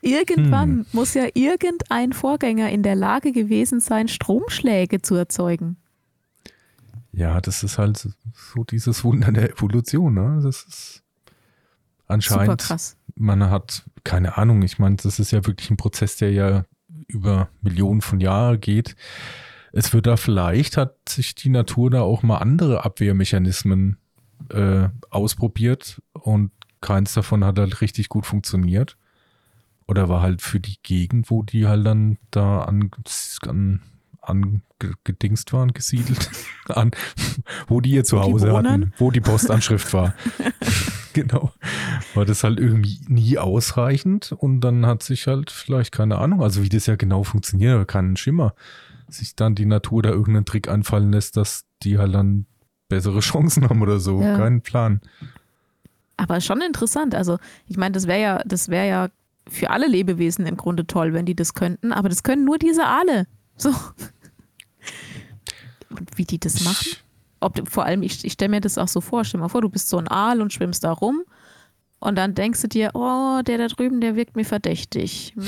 irgendwann hm. muss ja irgendein Vorgänger in der Lage gewesen sein, Stromschläge zu erzeugen. Ja, das ist halt so dieses Wunder der Evolution. Ne? Das ist anscheinend. Super krass. Man hat keine Ahnung. Ich meine, das ist ja wirklich ein Prozess, der ja über Millionen von Jahren geht. Es wird da vielleicht, hat sich die Natur da auch mal andere Abwehrmechanismen äh, ausprobiert und keins davon hat halt richtig gut funktioniert. Oder war halt für die Gegend, wo die halt dann da an, an, angedingst waren, gesiedelt, an, wo die ihr Zuhause hatten, wo die Postanschrift war. genau. War das halt irgendwie nie ausreichend und dann hat sich halt vielleicht, keine Ahnung, also wie das ja genau funktioniert, aber keinen Schimmer, sich dann die Natur da irgendeinen Trick einfallen lässt, dass die halt dann bessere Chancen haben oder so. Ja. Keinen Plan. Aber schon interessant. Also, ich meine, das wäre ja, das wäre ja für alle Lebewesen im Grunde toll, wenn die das könnten, aber das können nur diese Aale. So. Und wie die das machen? Ob, vor allem, ich, ich stelle mir das auch so vor, stell mal vor, du bist so ein Aal und schwimmst da rum und dann denkst du dir, oh, der da drüben, der wirkt mir verdächtig. Hm,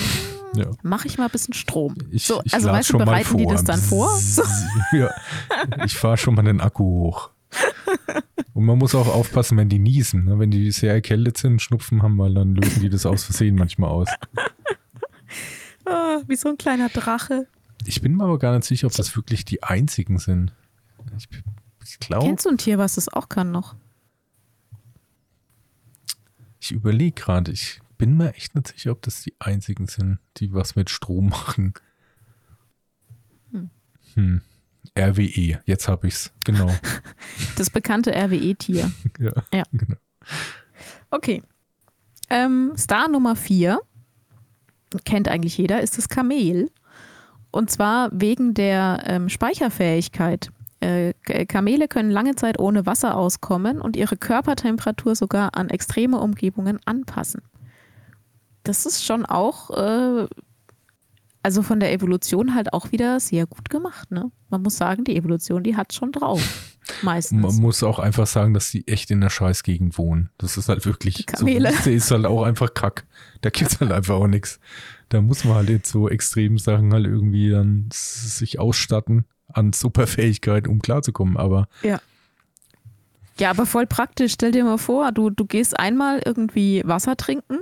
ja. Mach ich mal ein bisschen Strom. Ich, so, also weißt du, bereiten die das dann vor? So. Ja, ich fahre schon mal den Akku hoch. Und man muss auch aufpassen, wenn die niesen. Ne? Wenn die sehr erkältet sind, Schnupfen haben, weil dann lösen die das aus Versehen manchmal aus. Oh, wie so ein kleiner Drache. Ich bin mir aber gar nicht sicher, ob das wirklich die einzigen sind. Ich, ich glaube. Kennst du ein Tier, was das auch kann noch? Ich überlege gerade, ich bin mir echt nicht sicher, ob das die einzigen sind, die was mit Strom machen. Hm. hm. RWE, jetzt habe ich es, genau. Das bekannte RWE-Tier. ja, ja, genau. Okay. Ähm, Star Nummer 4, kennt eigentlich jeder, ist das Kamel. Und zwar wegen der ähm, Speicherfähigkeit. Äh, Kamele können lange Zeit ohne Wasser auskommen und ihre Körpertemperatur sogar an extreme Umgebungen anpassen. Das ist schon auch äh, also von der Evolution halt auch wieder sehr gut gemacht. Ne? Man muss sagen, die Evolution, die hat schon drauf. Meistens. Man muss auch einfach sagen, dass sie echt in der Scheißgegend wohnen. Das ist halt wirklich. Die Kamele. So, ist halt auch einfach Kack. Da gibt es halt einfach auch nichts. Da muss man halt jetzt so extremen Sachen halt irgendwie dann sich ausstatten an Superfähigkeit, um klarzukommen. Aber. Ja. Ja, aber voll praktisch. Stell dir mal vor, du, du gehst einmal irgendwie Wasser trinken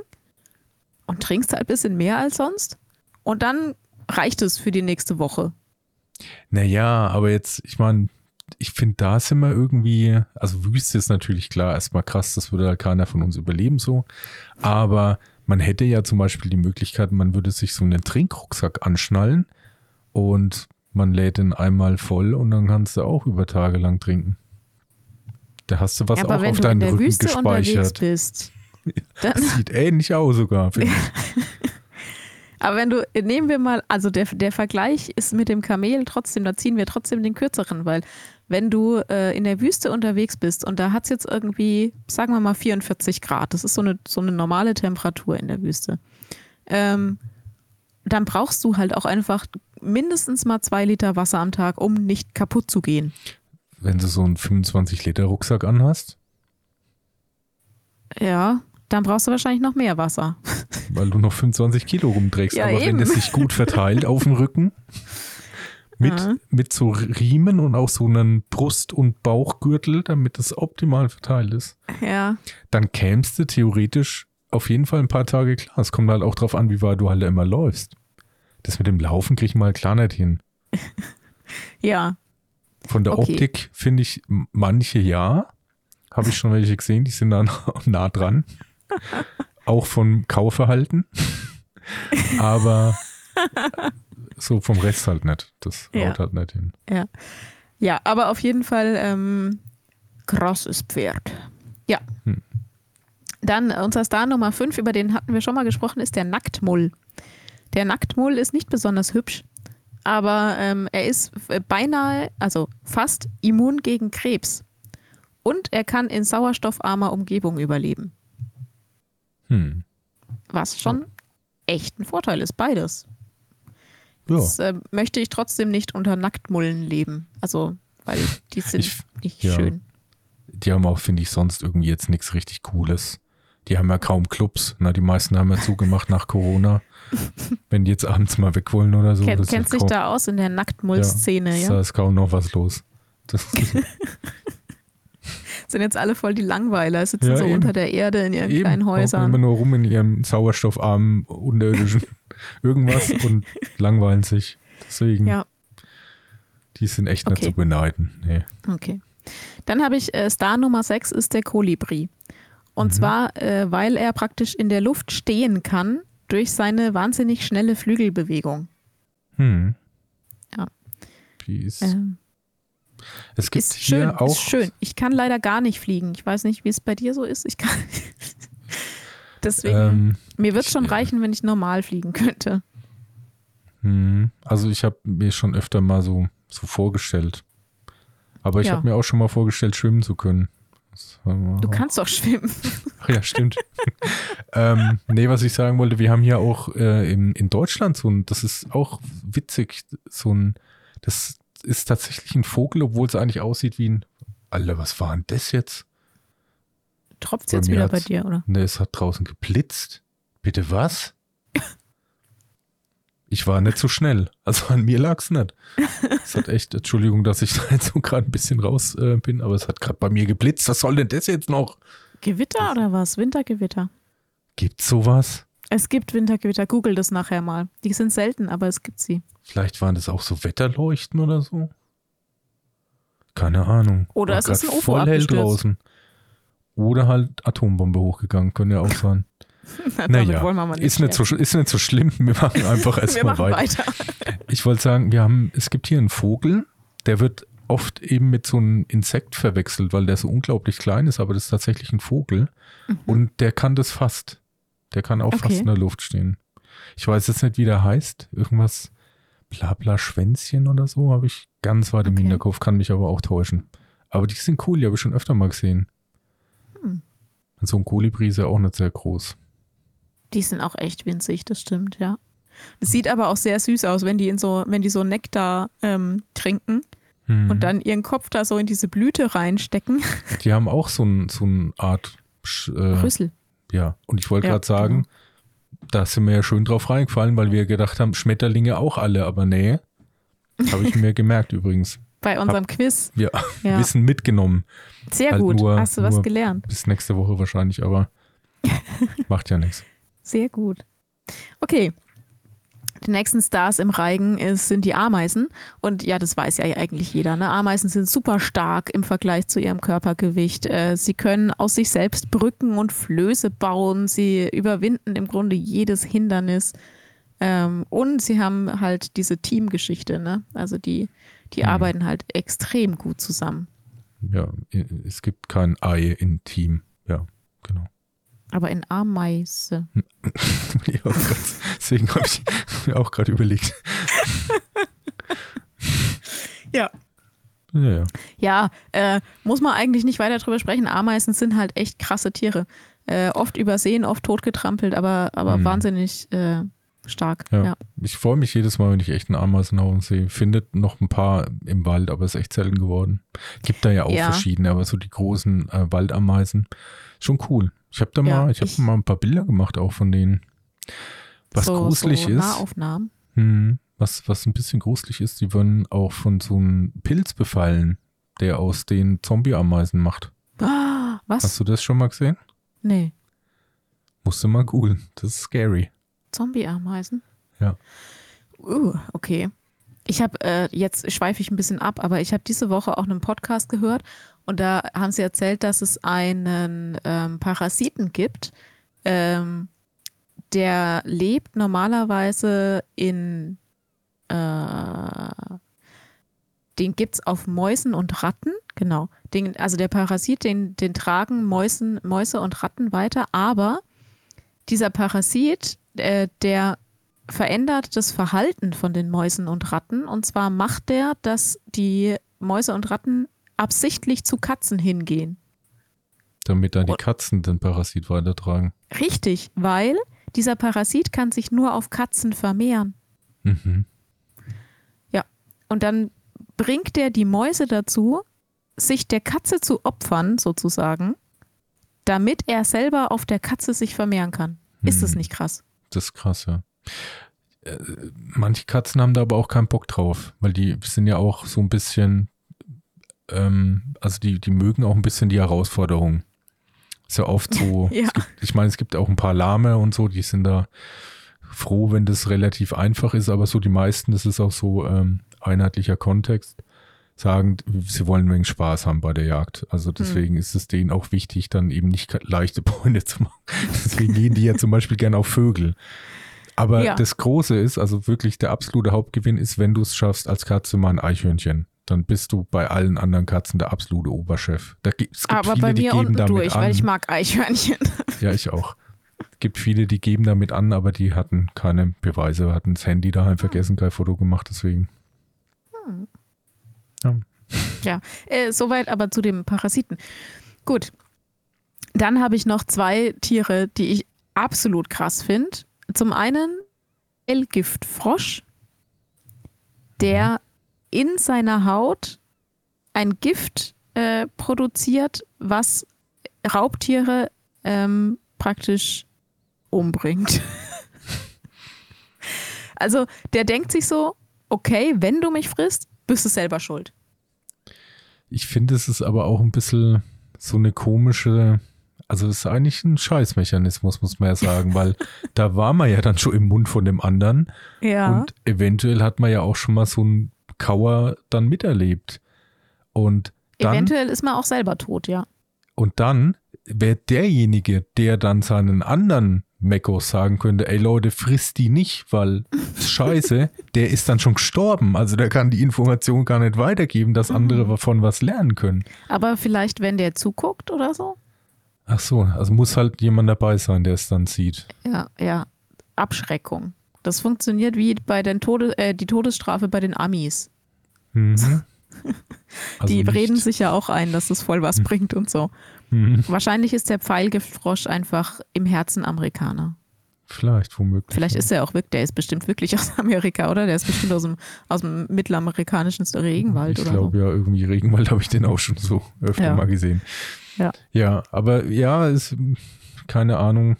und trinkst halt ein bisschen mehr als sonst und dann reicht es für die nächste Woche. Naja, aber jetzt, ich meine, ich finde, da sind wir irgendwie, also Wüste ist natürlich klar, erstmal krass, das würde ja keiner von uns überleben so. Aber man hätte ja zum Beispiel die Möglichkeit, man würde sich so einen Trinkrucksack anschnallen und man lädt ihn einmal voll und dann kannst du auch über Tage lang trinken. Da hast du was ja, auch auf deinen Rücken Wüste gespeichert. Bist, das sieht ähnlich aus sogar, finde ich. Aber wenn du, nehmen wir mal, also der, der Vergleich ist mit dem Kamel trotzdem, da ziehen wir trotzdem den kürzeren, weil wenn du äh, in der Wüste unterwegs bist und da hat es jetzt irgendwie, sagen wir mal 44 Grad, das ist so eine, so eine normale Temperatur in der Wüste, ähm, dann brauchst du halt auch einfach mindestens mal zwei Liter Wasser am Tag, um nicht kaputt zu gehen. Wenn du so einen 25-Liter-Rucksack anhast? Ja, dann brauchst du wahrscheinlich noch mehr Wasser. Weil du noch 25 Kilo rumträgst. Ja, Aber eben. wenn das sich gut verteilt auf dem Rücken, mit, ja. mit so Riemen und auch so einem Brust- und Bauchgürtel, damit das optimal verteilt ist, ja. dann kämst du theoretisch auf jeden Fall ein paar Tage klar. Es kommt halt auch drauf an, wie weit du halt immer läufst. Das mit dem Laufen krieg ich mal klar nicht hin. ja. Von der okay. Optik finde ich manche ja. Habe ich schon welche gesehen, die sind da nah dran. Auch vom Kaufverhalten. Aber so vom Rest halt nicht. Das ja. haut halt nicht hin. Ja. Ja, aber auf jeden Fall ähm, krasses Pferd. Ja. Hm. Dann unser Star Nummer 5, über den hatten wir schon mal gesprochen, ist der Nacktmull. Der Nacktmull ist nicht besonders hübsch, aber ähm, er ist beinahe, also fast immun gegen Krebs. Und er kann in sauerstoffarmer Umgebung überleben. Hm. Was schon echt ein Vorteil ist, beides. Ja. Das äh, möchte ich trotzdem nicht unter Nacktmullen leben. Also, weil die sind ich, nicht ja. schön. Die haben auch, finde ich, sonst irgendwie jetzt nichts richtig Cooles. Die haben ja kaum Clubs. Na, die meisten haben ja zugemacht nach Corona. Wenn die jetzt abends mal weg wollen oder so. Ken, kennst dich da aus in der Nacktmull-Szene, ja? Da ist kaum noch was los. sind jetzt alle voll die Langweiler, sitzen ja, so eben. unter der Erde in ihren eben. kleinen Häusern. Immer nur rum in ihrem sauerstoffarmen, unterirdischen irgendwas und langweilen sich. Deswegen, ja. die sind echt okay. nicht zu beneiden. Nee. Okay. Dann habe ich äh, Star Nummer 6 ist der Kolibri. Und mhm. zwar, äh, weil er praktisch in der Luft stehen kann durch seine wahnsinnig schnelle Flügelbewegung. Hm. Ja. Peace. Ähm, es gibt ist hier schön, auch. Ist schön. Ich kann leider gar nicht fliegen. Ich weiß nicht, wie es bei dir so ist. Ich kann. Deswegen, ähm, mir wird es schon reichen, wenn ich normal fliegen könnte. Hm, also ich habe mir schon öfter mal so, so vorgestellt. Aber ich ja. habe mir auch schon mal vorgestellt, schwimmen zu können. Du kannst doch schwimmen. Ach ja, stimmt. ähm, nee, was ich sagen wollte, wir haben hier auch äh, in, in Deutschland so ein, das ist auch witzig, so ein, das ist tatsächlich ein Vogel, obwohl es eigentlich aussieht wie ein, Alter, was war denn das jetzt? Tropft es jetzt wieder bei dir, oder? Ne, es hat draußen geblitzt. Bitte was? Ich war nicht so schnell. Also an mir lag es nicht. Es hat echt, Entschuldigung, dass ich da jetzt so gerade ein bisschen raus äh, bin, aber es hat gerade bei mir geblitzt. Was soll denn das jetzt noch? Gewitter oder was? Wintergewitter? Gibt's sowas? Es gibt Wintergewitter. Google das nachher mal. Die sind selten, aber es gibt sie. Vielleicht waren das auch so Wetterleuchten oder so? Keine Ahnung. Oder es ist ein UFO voll hell draußen. Oder halt Atombombe hochgegangen, können ja auch sein. naja, nicht ist, nicht so, ist nicht so schlimm. Wir machen einfach erstmal weiter. weiter. ich wollte sagen, wir haben, es gibt hier einen Vogel, der wird oft eben mit so einem Insekt verwechselt, weil der so unglaublich klein ist, aber das ist tatsächlich ein Vogel. Mhm. Und der kann das fast. Der kann auch okay. fast in der Luft stehen. Ich weiß jetzt nicht, wie der heißt. Irgendwas Blabla Schwänzchen oder so habe ich ganz weit im okay. Hinterkopf, kann mich aber auch täuschen. Aber die sind cool, die habe ich schon öfter mal gesehen. Hm. So ein Kolibri ist ja auch nicht sehr groß. Die sind auch echt winzig, das stimmt, ja. Das sieht aber auch sehr süß aus, wenn die in so, wenn die so Nektar ähm, trinken hm. und dann ihren Kopf da so in diese Blüte reinstecken. Die haben auch so, ein, so eine Art äh, Rüssel. Ja, und ich wollte ja, gerade sagen, genau. da sind wir ja schön drauf reingefallen, weil wir gedacht haben, Schmetterlinge auch alle, aber nee. Habe ich mir gemerkt übrigens. Bei unserem Hab, Quiz. Ja, ja, Wissen mitgenommen. Sehr halt gut. Nur, Hast du was gelernt? Bis nächste Woche wahrscheinlich, aber macht ja nichts. Sehr gut. Okay. Die nächsten Stars im Reigen ist, sind die Ameisen. Und ja, das weiß ja eigentlich jeder. Ne? Ameisen sind super stark im Vergleich zu ihrem Körpergewicht. Äh, sie können aus sich selbst Brücken und Flöße bauen. Sie überwinden im Grunde jedes Hindernis. Ähm, und sie haben halt diese Teamgeschichte. Ne? Also die, die mhm. arbeiten halt extrem gut zusammen. Ja, es gibt kein Ei in Team. Ja. Aber in Ameise. ja, deswegen habe ich mir auch gerade überlegt. ja. Ja, ja. ja äh, muss man eigentlich nicht weiter drüber sprechen. Ameisen sind halt echt krasse Tiere. Äh, oft übersehen, oft totgetrampelt, aber, aber mhm. wahnsinnig äh, stark. Ja. Ja. Ich freue mich jedes Mal, wenn ich echt einen Ameisenhaufen sehe. Findet noch ein paar im Wald, aber ist echt selten geworden. Gibt da ja auch Ja. verschiedene, aber so die großen äh, Waldameisen, schon cool. Ich habe da Ja, mal, ich habe mal ein paar Bilder gemacht auch von denen. Was so, gruselig so ist, Nahaufnahmen. hm, was, was ein bisschen gruselig ist, die werden auch von so einem Pilz befallen, der aus den Zombie-Ameisen macht. Ah, was? Hast du das schon mal gesehen? Nee. Musst du mal googeln. Das ist scary. Zombie-Ameisen? Ja. Uh, okay. Ich habe, äh, jetzt schweife ich ein bisschen ab, aber ich habe diese Woche auch einen Podcast gehört und da haben sie erzählt, dass es einen ähm, Parasiten gibt, ähm, der lebt normalerweise in, äh, den gibt es auf Mäusen und Ratten, genau. Den, also der Parasit, den, den tragen Mäusen, Mäuse und Ratten weiter, aber dieser Parasit, äh, der verändert das Verhalten von den Mäusen und Ratten. Und zwar macht der, dass die Mäuse und Ratten absichtlich zu Katzen hingehen. Damit dann die Katzen den Parasit weitertragen. Richtig, weil dieser Parasit kann sich nur auf Katzen vermehren. Mhm. Und dann bringt der die Mäuse dazu, sich der Katze zu opfern, sozusagen, damit er selber auf der Katze sich vermehren kann. Ist das Hm. nicht krass? Das ist krass, ja. Äh, Manche Katzen haben da aber auch keinen Bock drauf, weil die sind ja auch so ein bisschen, ähm, also die, die mögen auch ein bisschen die Herausforderung. Ist ja oft so, Ja. gibt, ich meine, es gibt auch ein paar Lahme und so, die sind da froh, wenn das relativ einfach ist, aber so die meisten, das ist auch so ähm, einheitlicher Kontext, sagen, sie wollen wenig Spaß haben bei der Jagd. Also deswegen ist es denen auch wichtig, dann eben nicht leichte Beute zu machen. Deswegen gehen die ja zum Beispiel gerne auf Vögel. Aber Ja. das Große ist, also wirklich der absolute Hauptgewinn ist, wenn du es schaffst, als Katze mal ein Eichhörnchen. Dann bist du bei allen anderen Katzen der absolute Oberchef. Da gibt, es gibt Aber viele, bei die mir geben unten durch, an. weil ich mag Eichhörnchen. Ja, ich auch. Es gibt viele, die geben damit an, aber die hatten keine Beweise, hatten das Handy daheim vergessen, kein Foto gemacht, deswegen. Ja, äh, soweit aber zu dem Parasiten. Gut. Dann habe ich noch zwei Tiere, die ich absolut krass finde. Zum einen L-Giftfrosch, der in seiner Haut ein Gift äh, produziert, was Raubtiere ähm, praktisch umbringt. also der denkt sich so, okay, wenn du mich frisst, bist du selber schuld. Ich finde, es ist aber auch ein bisschen so eine komische, also es ist eigentlich ein Scheißmechanismus, muss man ja sagen, weil da war man ja dann schon im Mund von dem anderen Ja. und eventuell hat man ja auch schon mal so einen Kauer dann miterlebt. Und dann, Eventuell ist man auch selber tot, ja. und dann wäre derjenige, der dann seinen anderen Mekos sagen könnte, ey Leute, frisst die nicht, weil scheiße, der ist dann schon gestorben. Also der kann die Information gar nicht weitergeben, dass andere davon was lernen können. Aber vielleicht, wenn der zuguckt oder so. Ach so, also muss halt jemand dabei sein, der es dann sieht. Ja, ja. Abschreckung. Das funktioniert wie bei den Tode äh, die Todesstrafe bei den Amis. Mhm. Also die reden sich ja auch ein, dass es voll was bringt und so. Mhm. Wahrscheinlich ist der Pfeilgiftfrosch einfach im Herzen Amerikaner. Vielleicht, womöglich. Vielleicht ist er auch wirklich, der ist bestimmt wirklich aus Amerika, oder? Der ist bestimmt aus dem, aus dem mittelamerikanischen Regenwald Ich oder glaube ja, irgendwie Regenwald habe ich den auch schon so öfter Ja. mal gesehen. Ja. Ja, aber ja, ist keine Ahnung.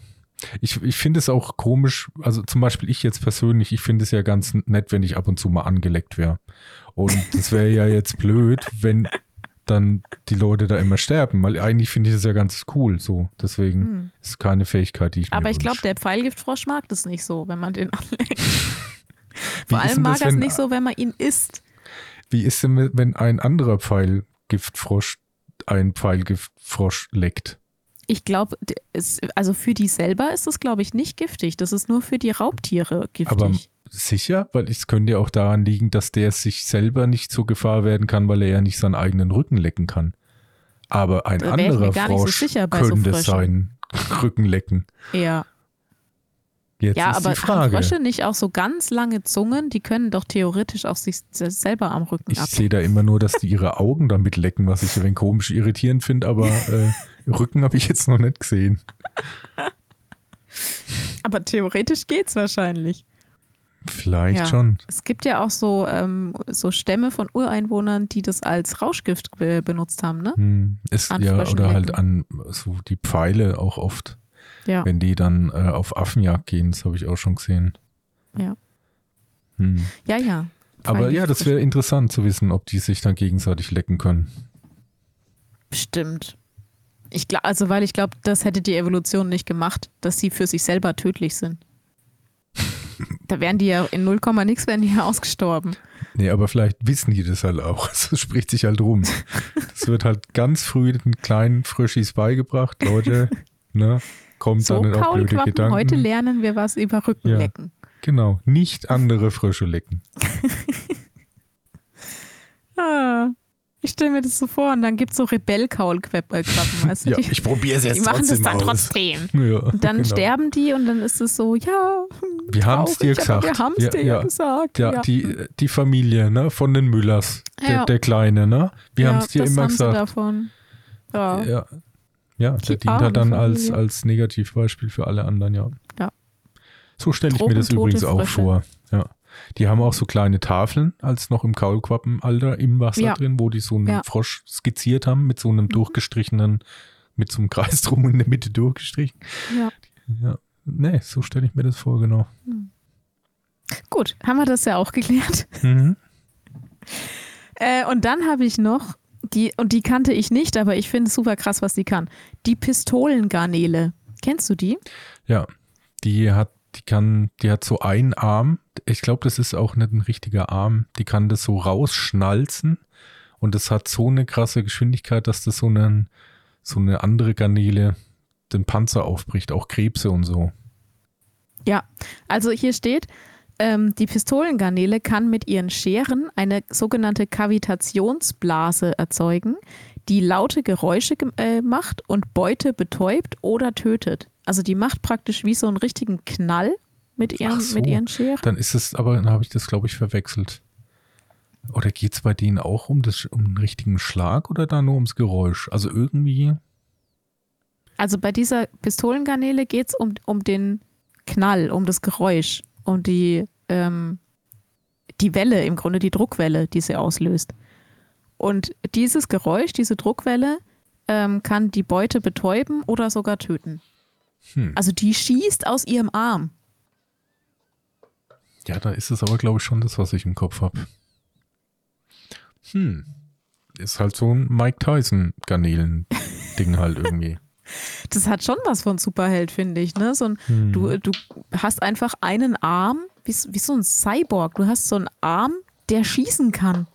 Ich, ich finde es auch komisch, also zum Beispiel ich jetzt persönlich, ich finde es ja ganz nett, wenn ich ab und zu mal angeleckt wäre. Und das wäre ja jetzt blöd, wenn dann die Leute da immer sterben, weil eigentlich finde ich das ja ganz cool so. Deswegen Hm. ist keine Fähigkeit, die ich mir Aber ich glaube, der Pfeilgiftfrosch mag das nicht so, wenn man den anlegt. Vor allem mag das, er es nicht so, wenn man ihn isst. Wie ist denn, wenn ein anderer Pfeilgiftfrosch einen Pfeilgiftfrosch leckt? Ich glaube, also für die selber ist das, glaube ich, nicht giftig. Das ist nur für die Raubtiere giftig. Aber sicher? Weil es könnte ja auch daran liegen, dass der sich selber nicht zur Gefahr werden kann, weil er ja nicht seinen eigenen Rücken lecken kann. Aber ein Da anderer gar nicht so Frosch sicher so könnte Fröschen. seinen Rücken lecken. ja, Jetzt ja ist aber die Frage. haben Frösche nicht auch so ganz lange Zungen? Die können doch theoretisch auch sich se- selber am Rücken Ich sehe da immer nur, dass die ihre Augen damit lecken, was ich ein wenig komisch irritierend finde, aber äh, Rücken habe ich jetzt noch nicht gesehen. Aber theoretisch geht's wahrscheinlich. Vielleicht Ja. schon. Es gibt ja auch so, ähm, so Stämme von Ureinwohnern, die das als Rauschgift be benutzt haben, ne? Hm. Ist, An ja, oder halt an so die Pfeile auch oft, Ja. wenn die dann äh, auf Affenjagd gehen, das habe ich auch schon gesehen. Ja. Hm. Ja, ja. Aber Pfeile ja, das wäre interessant zu wissen, ob die sich dann gegenseitig lecken können. Bestimmt. Ich glaub, also, weil ich glaube, das hätte die Evolution nicht gemacht, dass sie für sich selber tödlich sind. Da wären die ja in 0, nix wären die ja ausgestorben. Nee, aber vielleicht wissen die das halt auch. Das spricht sich halt rum. Das wird halt ganz früh den kleinen Frischis beigebracht. Leute, ne, kommt So, dann auf blöde Kaulquappen, Gedanken. heute lernen wir was über Ja. Rückenlecken. Genau, nicht andere Frösche lecken. Ah, ich stelle mir das so vor und dann gibt es so Rebellkaulquappen, Quappen, weißt du? Ja, die, ich probiere es die jetzt machen das dann aus. trotzdem. Ja, Und dann genau. sterben die und dann ist es so, ja, Wir haben es dir gesagt. Wir haben es ja, dir ja, gesagt. Ja, Die, die Familie ne, von den Müllers, der, Ja. der Kleine, ne? Wir Ja, haben es dir immer haben sie gesagt. Davon. Ja. Ja, ja Die der dient halt dann als, als Negativbeispiel für alle anderen, ja. Ja. So stelle ich mir das übrigens auch Frösche. vor. Ja. Die haben auch so kleine Tafeln, als noch im Kaulquappenalter im Wasser Ja. drin, wo die so einen Ja. Mhm. Frosch skizziert haben mit so einem durchgestrichenen, mit so einem Kreis drum in der Mitte durchgestrichen. ja. Ja. Nee, so stelle ich mir das vor, genau. Gut, haben wir das ja auch geklärt. Mhm. Äh, und dann habe ich noch, die, und die kannte ich nicht, aber ich finde es super krass, was die kann. Die Pistolengarnele. Kennst du die? Ja, die hat, die kann, die hat so einen Arm. Ich glaube, das ist auch nicht ein richtiger Arm. Die kann das so rausschnalzen und das hat so eine krasse Geschwindigkeit, dass das so eine, so eine andere Garnele den Panzer aufbricht, auch Krebse und so. Ja, also hier steht, ähm, die Pistolengarnele kann mit ihren Scheren eine sogenannte Kavitationsblase erzeugen, die laute Geräusche äh, macht und Beute betäubt oder tötet. Also die macht praktisch wie so einen richtigen Knall mit ihren, so. mit ihren Scheren. Dann ist es, aber dann habe ich das, glaube ich, verwechselt. Oder geht es bei denen auch um, das, um den richtigen Schlag oder da nur ums Geräusch? Also irgendwie, Also bei dieser Pistolengarnele geht es um, um den Knall, um das Geräusch, um die, ähm, die Welle, im Grunde die Druckwelle, die sie auslöst. Und dieses Geräusch, diese Druckwelle, ähm, kann die Beute betäuben oder sogar töten. hm. Also die schießt aus ihrem Arm. Ja, da ist es aber, glaube ich, schon das, was ich im Kopf habe. Hm. Ist halt so ein Mike Tyson-Garnelen-Ding halt irgendwie. Das hat schon was von Superheld, finde ich. Ne? So ein, Hm. du, du hast einfach einen Arm, wie, wie so ein Cyborg. Du hast so einen Arm, der schießen kann.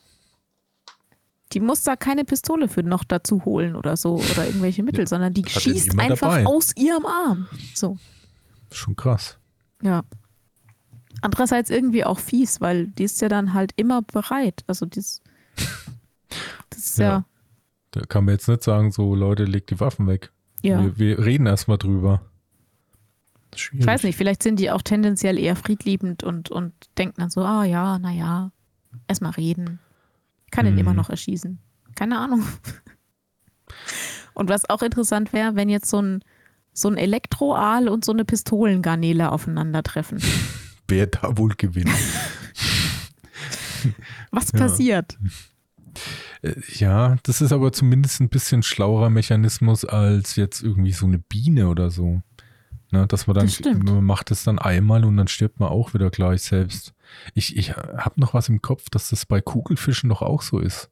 Die muss da keine Pistole für noch dazu holen oder so oder irgendwelche Mittel, sondern die schießt einfach dabei. aus ihrem Arm. So, Schon krass. ja. Andererseits irgendwie auch fies, weil die ist ja dann halt immer bereit. Also das, das ist ja, Ja. Da kann man jetzt nicht sagen, so Leute, legt die Waffen weg. ja. Wir, wir reden erstmal drüber. Schwierig. Ich weiß nicht, vielleicht sind die auch tendenziell eher friedliebend und, und denken dann so, ah ja, naja, erstmal reden. Kann ihn Mhm. immer noch erschießen. Keine Ahnung. Und was auch interessant wäre, wenn jetzt so ein, so ein Elektroaal und so eine Pistolengarnele aufeinandertreffen. Wer da wohl gewinnt. Was Ja. passiert? Äh, ja, das ist aber zumindest ein bisschen schlauerer Mechanismus als jetzt irgendwie so eine Biene oder so. Ne, dass man dann, Das man macht es dann einmal und dann stirbt man auch wieder gleich selbst. Ich, ich habe noch was im Kopf, dass das bei Kugelfischen doch auch so ist.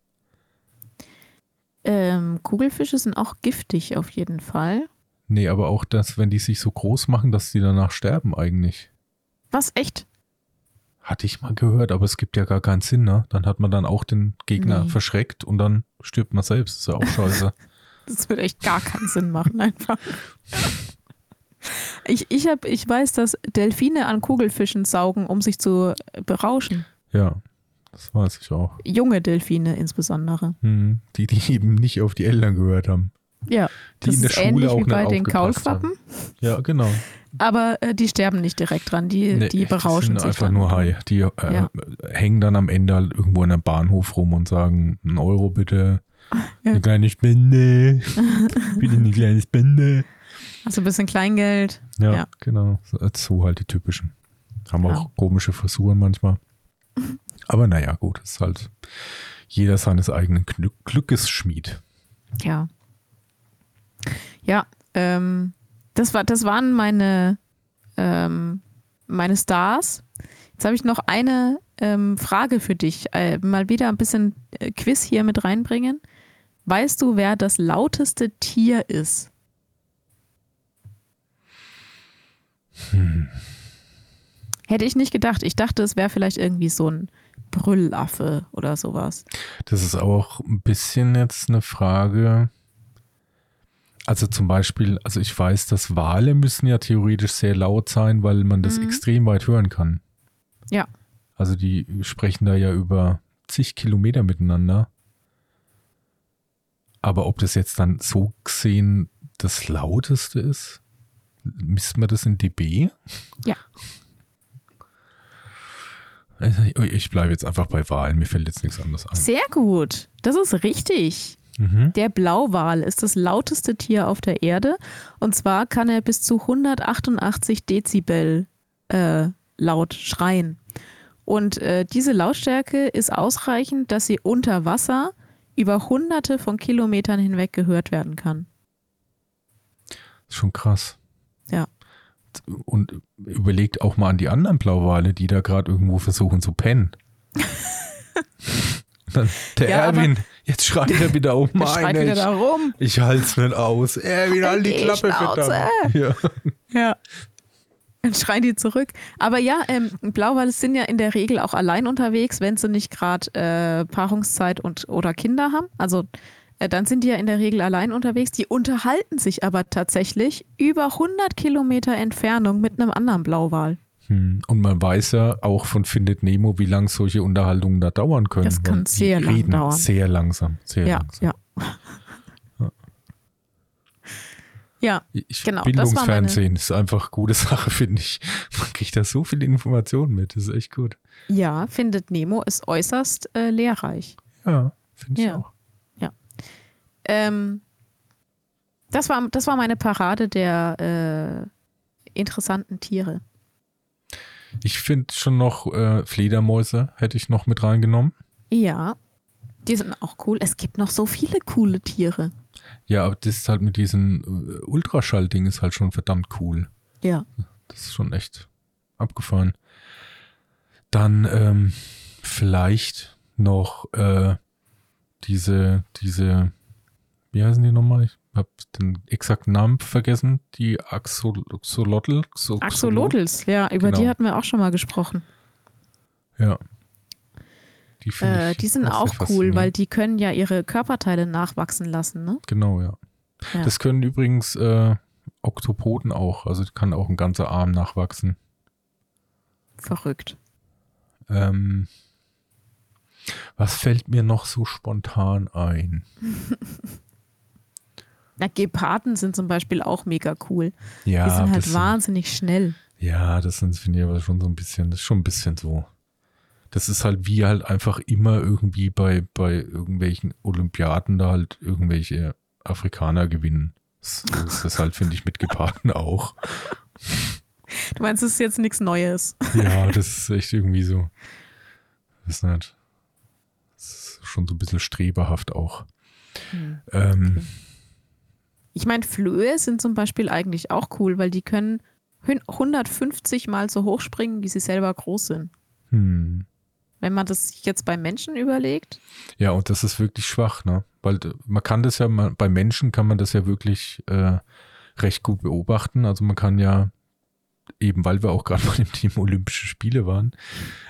Ähm, Kugelfische sind auch giftig auf jeden Fall. Nee, aber auch das, wenn die sich so groß machen, dass die danach sterben eigentlich. Was, echt? Hatte ich mal gehört, aber es gibt ja gar keinen Sinn, ne? Dann hat man dann auch den Gegner Nee. verschreckt und dann stirbt man selbst. ist ja auch scheiße. Das würde echt gar keinen Sinn machen, einfach. Ich, ich, hab, ich weiß, dass Delfine an Kugelfischen saugen, um sich zu berauschen. ja, das weiß ich auch. Junge Delfine insbesondere. Hm, die, die eben nicht auf die Eltern gehört haben. Ja, Die das in der ist Schule ähnlich auch wie bei den Kaulquappen. Ja, genau. Aber äh, die sterben nicht direkt dran, die, Nee, die berauschen sind sich. einfach dann. nur Hai. Die äh, Ja. hängen dann am Ende halt irgendwo in einem Bahnhof rum und sagen, ein Euro bitte. Ja. Eine kleine Spende. bitte eine kleine Spende. Also ein bisschen Kleingeld. Ja, Ja. genau. So, so halt die typischen. Haben ja. auch komische Frisuren manchmal. Aber naja, gut, ist halt jeder seines eigenen Glück Glückes Schmied. Ja. Ja, ähm, das, war, das waren meine, ähm, meine Stars. Jetzt habe ich noch eine ähm, Frage für dich. Äh, mal wieder ein bisschen äh, Quiz hier mit reinbringen. Weißt du, wer das lauteste Tier ist? Hm. Hätte ich nicht gedacht. Ich dachte, es wäre vielleicht irgendwie so ein Brüllaffe oder sowas. Das ist auch ein bisschen jetzt eine Frage. Also zum Beispiel, also ich weiß, dass Wale müssen ja theoretisch sehr laut sein, weil man das mhm. extrem weit hören kann. Ja. Also die sprechen da ja über zig Kilometer miteinander. Aber ob das jetzt dann so gesehen das lauteste ist, misst man das in dB? Ja. Ich bleibe jetzt einfach bei Wahlen, mir fällt jetzt nichts anderes ein. Sehr gut, das ist richtig. Mhm. Der Blauwal ist das lauteste Tier auf der Erde und zwar kann er bis zu 188 Dezibel äh, laut schreien. Und äh, diese Lautstärke ist ausreichend, dass sie unter Wasser über hunderte von Kilometern hinweg gehört werden kann. Schon krass. Ja. Und überlegt auch mal an die anderen Blauwale, die da gerade irgendwo versuchen zu pennen. Dann, der ja, Erwin, jetzt schreit er wieder um. Meine, wieder da rum. Ich halte es nicht aus. Erwin, halt die Klappe, verdammt. Ja. ja. Dann schreien die zurück. Aber ja, ähm, Blauwale sind ja in der Regel auch allein unterwegs, wenn sie nicht gerade äh, Paarungszeit und oder Kinder haben. Also äh, dann sind die ja in der Regel allein unterwegs. Die unterhalten sich aber tatsächlich über 100 Kilometer Entfernung mit einem anderen Blauwal. Hm. Und man weiß ja auch von Findet Nemo, wie lange solche Unterhaltungen da dauern können. Das kann sehr lang dauern. Sehr langsam. Sehr ja, langsam. ja. Ja, ich, genau. Bildungsfernsehen ist einfach gute Sache, finde ich. Man kriegt da so viele Informationen mit. Das ist echt gut. Ja, findet Nemo ist äußerst äh, lehrreich. Ja, finde ich ja. auch. Ähm, das, war, das war meine Parade der äh, interessanten Tiere. Ich finde schon noch äh, Fledermäuse hätte ich noch mit reingenommen. Ja, die sind auch cool. Es gibt noch so viele coole Tiere. Ja, aber das ist halt mit diesem äh, Ultraschall-Ding ist halt schon verdammt cool. Ja. Das ist schon echt abgefahren. Dann ähm, vielleicht noch äh, diese, diese, wie heißen die nochmal? Ich habe den exakten Namen vergessen. Die Axolotl. Axolotls, ja, über genau. die hatten wir auch schon mal gesprochen. Ja, die, äh, die sind auch cool, weil die können ja ihre Körperteile nachwachsen lassen, ne? Genau, ja. ja. Das können übrigens äh, Oktopoden auch. Also kann auch ein ganzer Arm nachwachsen. Verrückt. Ähm, was fällt mir noch so spontan ein? Na, Geparden sind zum Beispiel auch mega cool. Ja, die sind halt wahnsinnig sind, schnell. Ja, das sind, finde ich aber schon so ein bisschen, das ist schon ein bisschen so das ist halt wie halt einfach immer irgendwie bei, bei irgendwelchen Olympiaden da halt irgendwelche Afrikaner gewinnen. Das, das ist halt, finde ich, mit Geparden auch. Du meinst, es ist jetzt nichts Neues? Ja, das ist echt irgendwie so. Das ist nicht. Das ist schon so ein bisschen streberhaft auch. Hm. Ähm, Ich meine, Flöhe sind zum Beispiel eigentlich auch cool, weil die können 150 Mal so hoch springen, wie sie selber groß sind. Hm. Wenn man das jetzt bei Menschen überlegt. Ja, und das ist wirklich schwach, ne? Weil man kann das ja, bei Menschen kann man das ja wirklich äh, recht gut beobachten. Also man kann ja, eben weil wir auch gerade bei dem Team Olympische Spiele waren,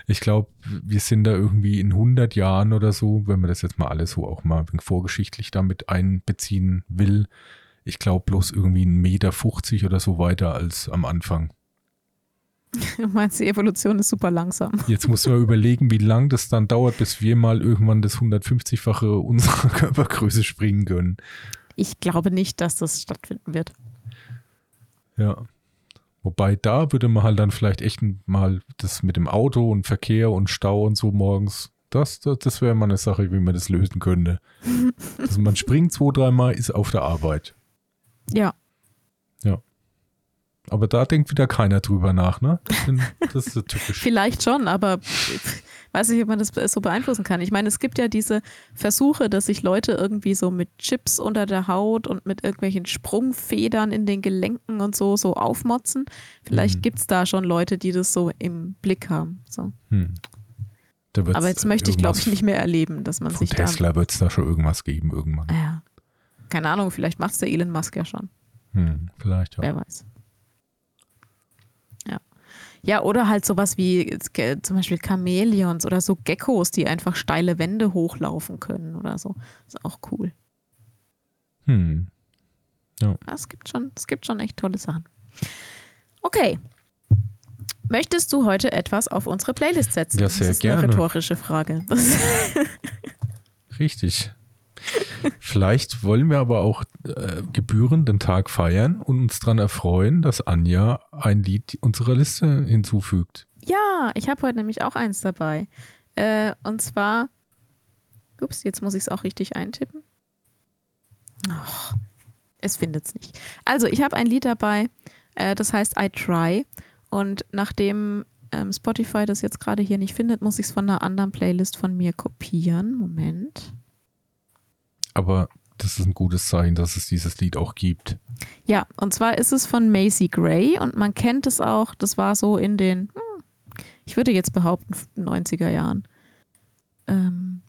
ich glaube, wir sind da irgendwie in 100 Jahren oder so, wenn man das jetzt mal alles so auch mal vorgeschichtlich damit einbeziehen will, ich glaube bloß irgendwie ein Meter 50 oder so weiter als am Anfang. Du meinst, die Evolution ist super langsam. Jetzt musst du mal überlegen, wie lange das dann dauert, bis wir mal irgendwann das 150-fache unserer Körpergröße springen können. Ich glaube nicht, dass das stattfinden wird. Ja. Wobei da würde man halt dann vielleicht echt mal das mit dem Auto und Verkehr und Stau und so morgens, das, das, das wäre mal eine Sache, wie man das lösen könnte. also man springt zwei, dreimal, ist auf der Arbeit. Ja. Ja. Aber da denkt wieder keiner drüber nach, ne? Das ist so typisch. Vielleicht schon, aber weiß nicht, ob man das so beeinflussen kann. Ich meine, es gibt ja diese Versuche, dass sich Leute irgendwie so mit Chips unter der Haut und mit irgendwelchen Sprungfedern in den Gelenken und so, so aufmotzen. Vielleicht mhm. gibt es da schon Leute, die das so im Blick haben. So. Hm. Aber jetzt möchte ich, glaube ich, nicht mehr erleben, dass man sich Tesla wird es da schon irgendwas geben irgendwann. Ja. Keine Ahnung, vielleicht macht es der Elon Musk ja schon. Hm, vielleicht ja. Wer weiß. Ja, oder halt sowas wie zum Beispiel Chamäleons oder so Geckos, die einfach steile Wände hochlaufen können oder so. Ist auch cool. Hm. Ja. Es gibt schon, es gibt schon echt tolle Sachen. Okay. Möchtest du heute etwas auf unsere Playlist setzen? Ja, sehr das ist gerne. Eine rhetorische Frage. Richtig. Vielleicht wollen wir aber auch äh, gebührend den Tag feiern und uns daran erfreuen, dass Anja ein Lied unserer Liste hinzufügt. Ja, ich habe heute nämlich auch eins dabei. Äh, und zwar, ups, jetzt muss ich es auch richtig eintippen. Och, es findet es nicht. Also, ich habe ein Lied dabei, äh, das heißt I Try. Und nachdem ähm, Spotify das jetzt gerade hier nicht findet, muss ich es von einer anderen Playlist von mir kopieren. Moment. Aber das ist ein gutes Zeichen, dass es dieses Lied auch gibt. Ja, und zwar ist es von Macy Gray und man kennt es auch, das war so in den, hm, ich würde jetzt behaupten, 90er Jahren. Ähm,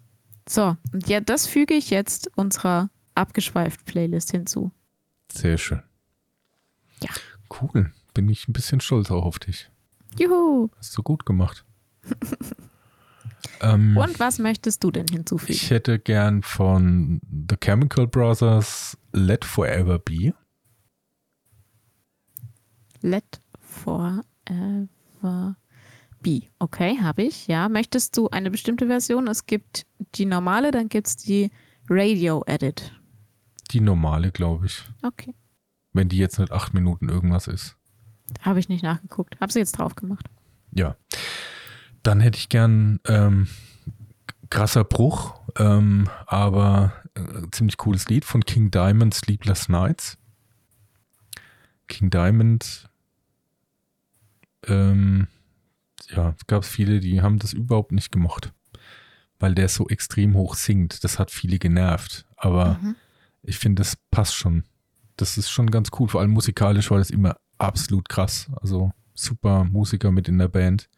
so, und ja, das füge ich jetzt unserer abgeschweift Playlist hinzu. Sehr schön. Ja. Cool. Bin ich ein bisschen stolz auch auf dich. Juhu. Hast du gut gemacht. Ähm, Und was möchtest du denn hinzufügen? Ich hätte gern von The Chemical Brothers Let Forever Be. Let Forever Be. Okay, habe ich. Ja. Möchtest du eine bestimmte Version? Es gibt die normale, dann gibt es die Radio Edit. Die normale, glaube ich. Okay. Wenn die jetzt nicht acht Minuten irgendwas ist. Habe ich nicht nachgeguckt. Habe sie jetzt drauf gemacht. Ja. Dann hätte ich gern ähm, krasser Bruch, ähm, aber äh, ziemlich cooles Lied von King Diamond, Sleepless Nights. King Diamond, ähm, ja, es gab viele, die haben das überhaupt nicht gemocht, weil der so extrem hoch singt. Das hat viele genervt, aber mhm. ich finde, das passt schon. Das ist schon ganz cool, vor allem musikalisch war das immer absolut krass. Also super Musiker mit in der Band.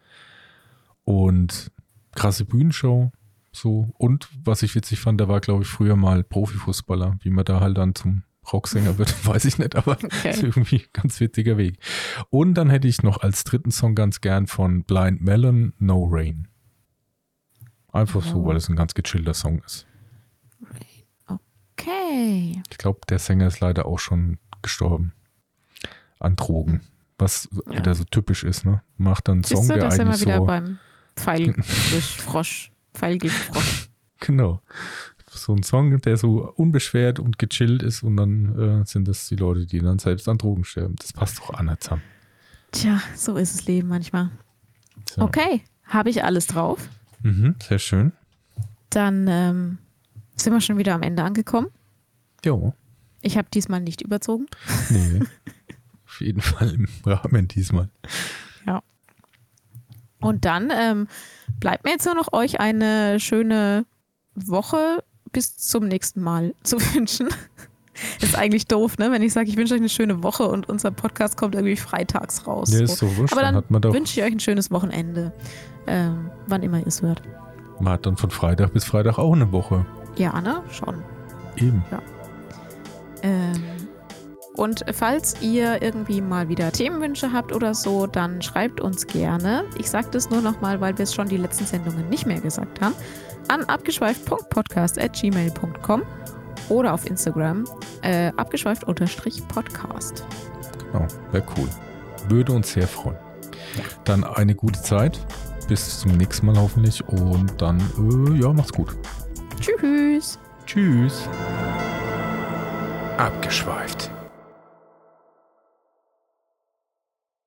Und krasse Bühnenshow. So. Und was ich witzig fand, der war, glaube ich, früher mal Profifußballer. Wie man da halt dann zum Rocksänger wird, weiß ich nicht, aber okay. ist irgendwie ein ganz witziger Weg. Und dann hätte ich noch als dritten Song ganz gern von Blind Melon No Rain. Einfach oh. so, weil es ein ganz gechillter Song ist. Okay. Ich glaube, der Sänger ist leider auch schon gestorben. An Drogen. Was ja. wieder so typisch ist, ne? Macht dann einen Song, du, der eigentlich so. Beim Pfeilgiftfrosch. Pfeilgiftfrosch. Genau. So ein Song, der so unbeschwert und gechillt ist und dann äh, sind das die Leute, die dann selbst an Drogen sterben. Das passt doch an zusammen. Tja, so ist das Leben manchmal. So. Okay, habe ich alles drauf. Mhm, sehr schön. Dann ähm, sind wir schon wieder am Ende angekommen. Jo. Ich habe diesmal nicht überzogen. Nee. Auf jeden Fall im Rahmen diesmal. Ja. Und dann ähm, bleibt mir jetzt nur noch euch eine schöne Woche bis zum nächsten Mal zu wünschen. ist eigentlich doof, ne? Wenn ich sage, ich wünsche euch eine schöne Woche und unser Podcast kommt irgendwie freitags raus. Ja, ist so wurscht. Aber dann, dann wünsche ich euch ein schönes Wochenende, ähm, wann immer ihr es hört. Man hat dann von Freitag bis Freitag auch eine Woche. Ja, ne? Schon. Eben. Ja. Ähm, und falls ihr irgendwie mal wieder Themenwünsche habt oder so, dann schreibt uns gerne. Ich sage das nur nochmal, weil wir es schon die letzten Sendungen nicht mehr gesagt haben. An abgeschweift.podcast.gmail.com oder auf Instagram äh, abgeschweift-podcast. Genau, wäre cool. Würde uns sehr freuen. Ja. Dann eine gute Zeit. Bis zum nächsten Mal hoffentlich. Und dann, äh, ja, macht's gut. Tschüss. Tschüss. Abgeschweift.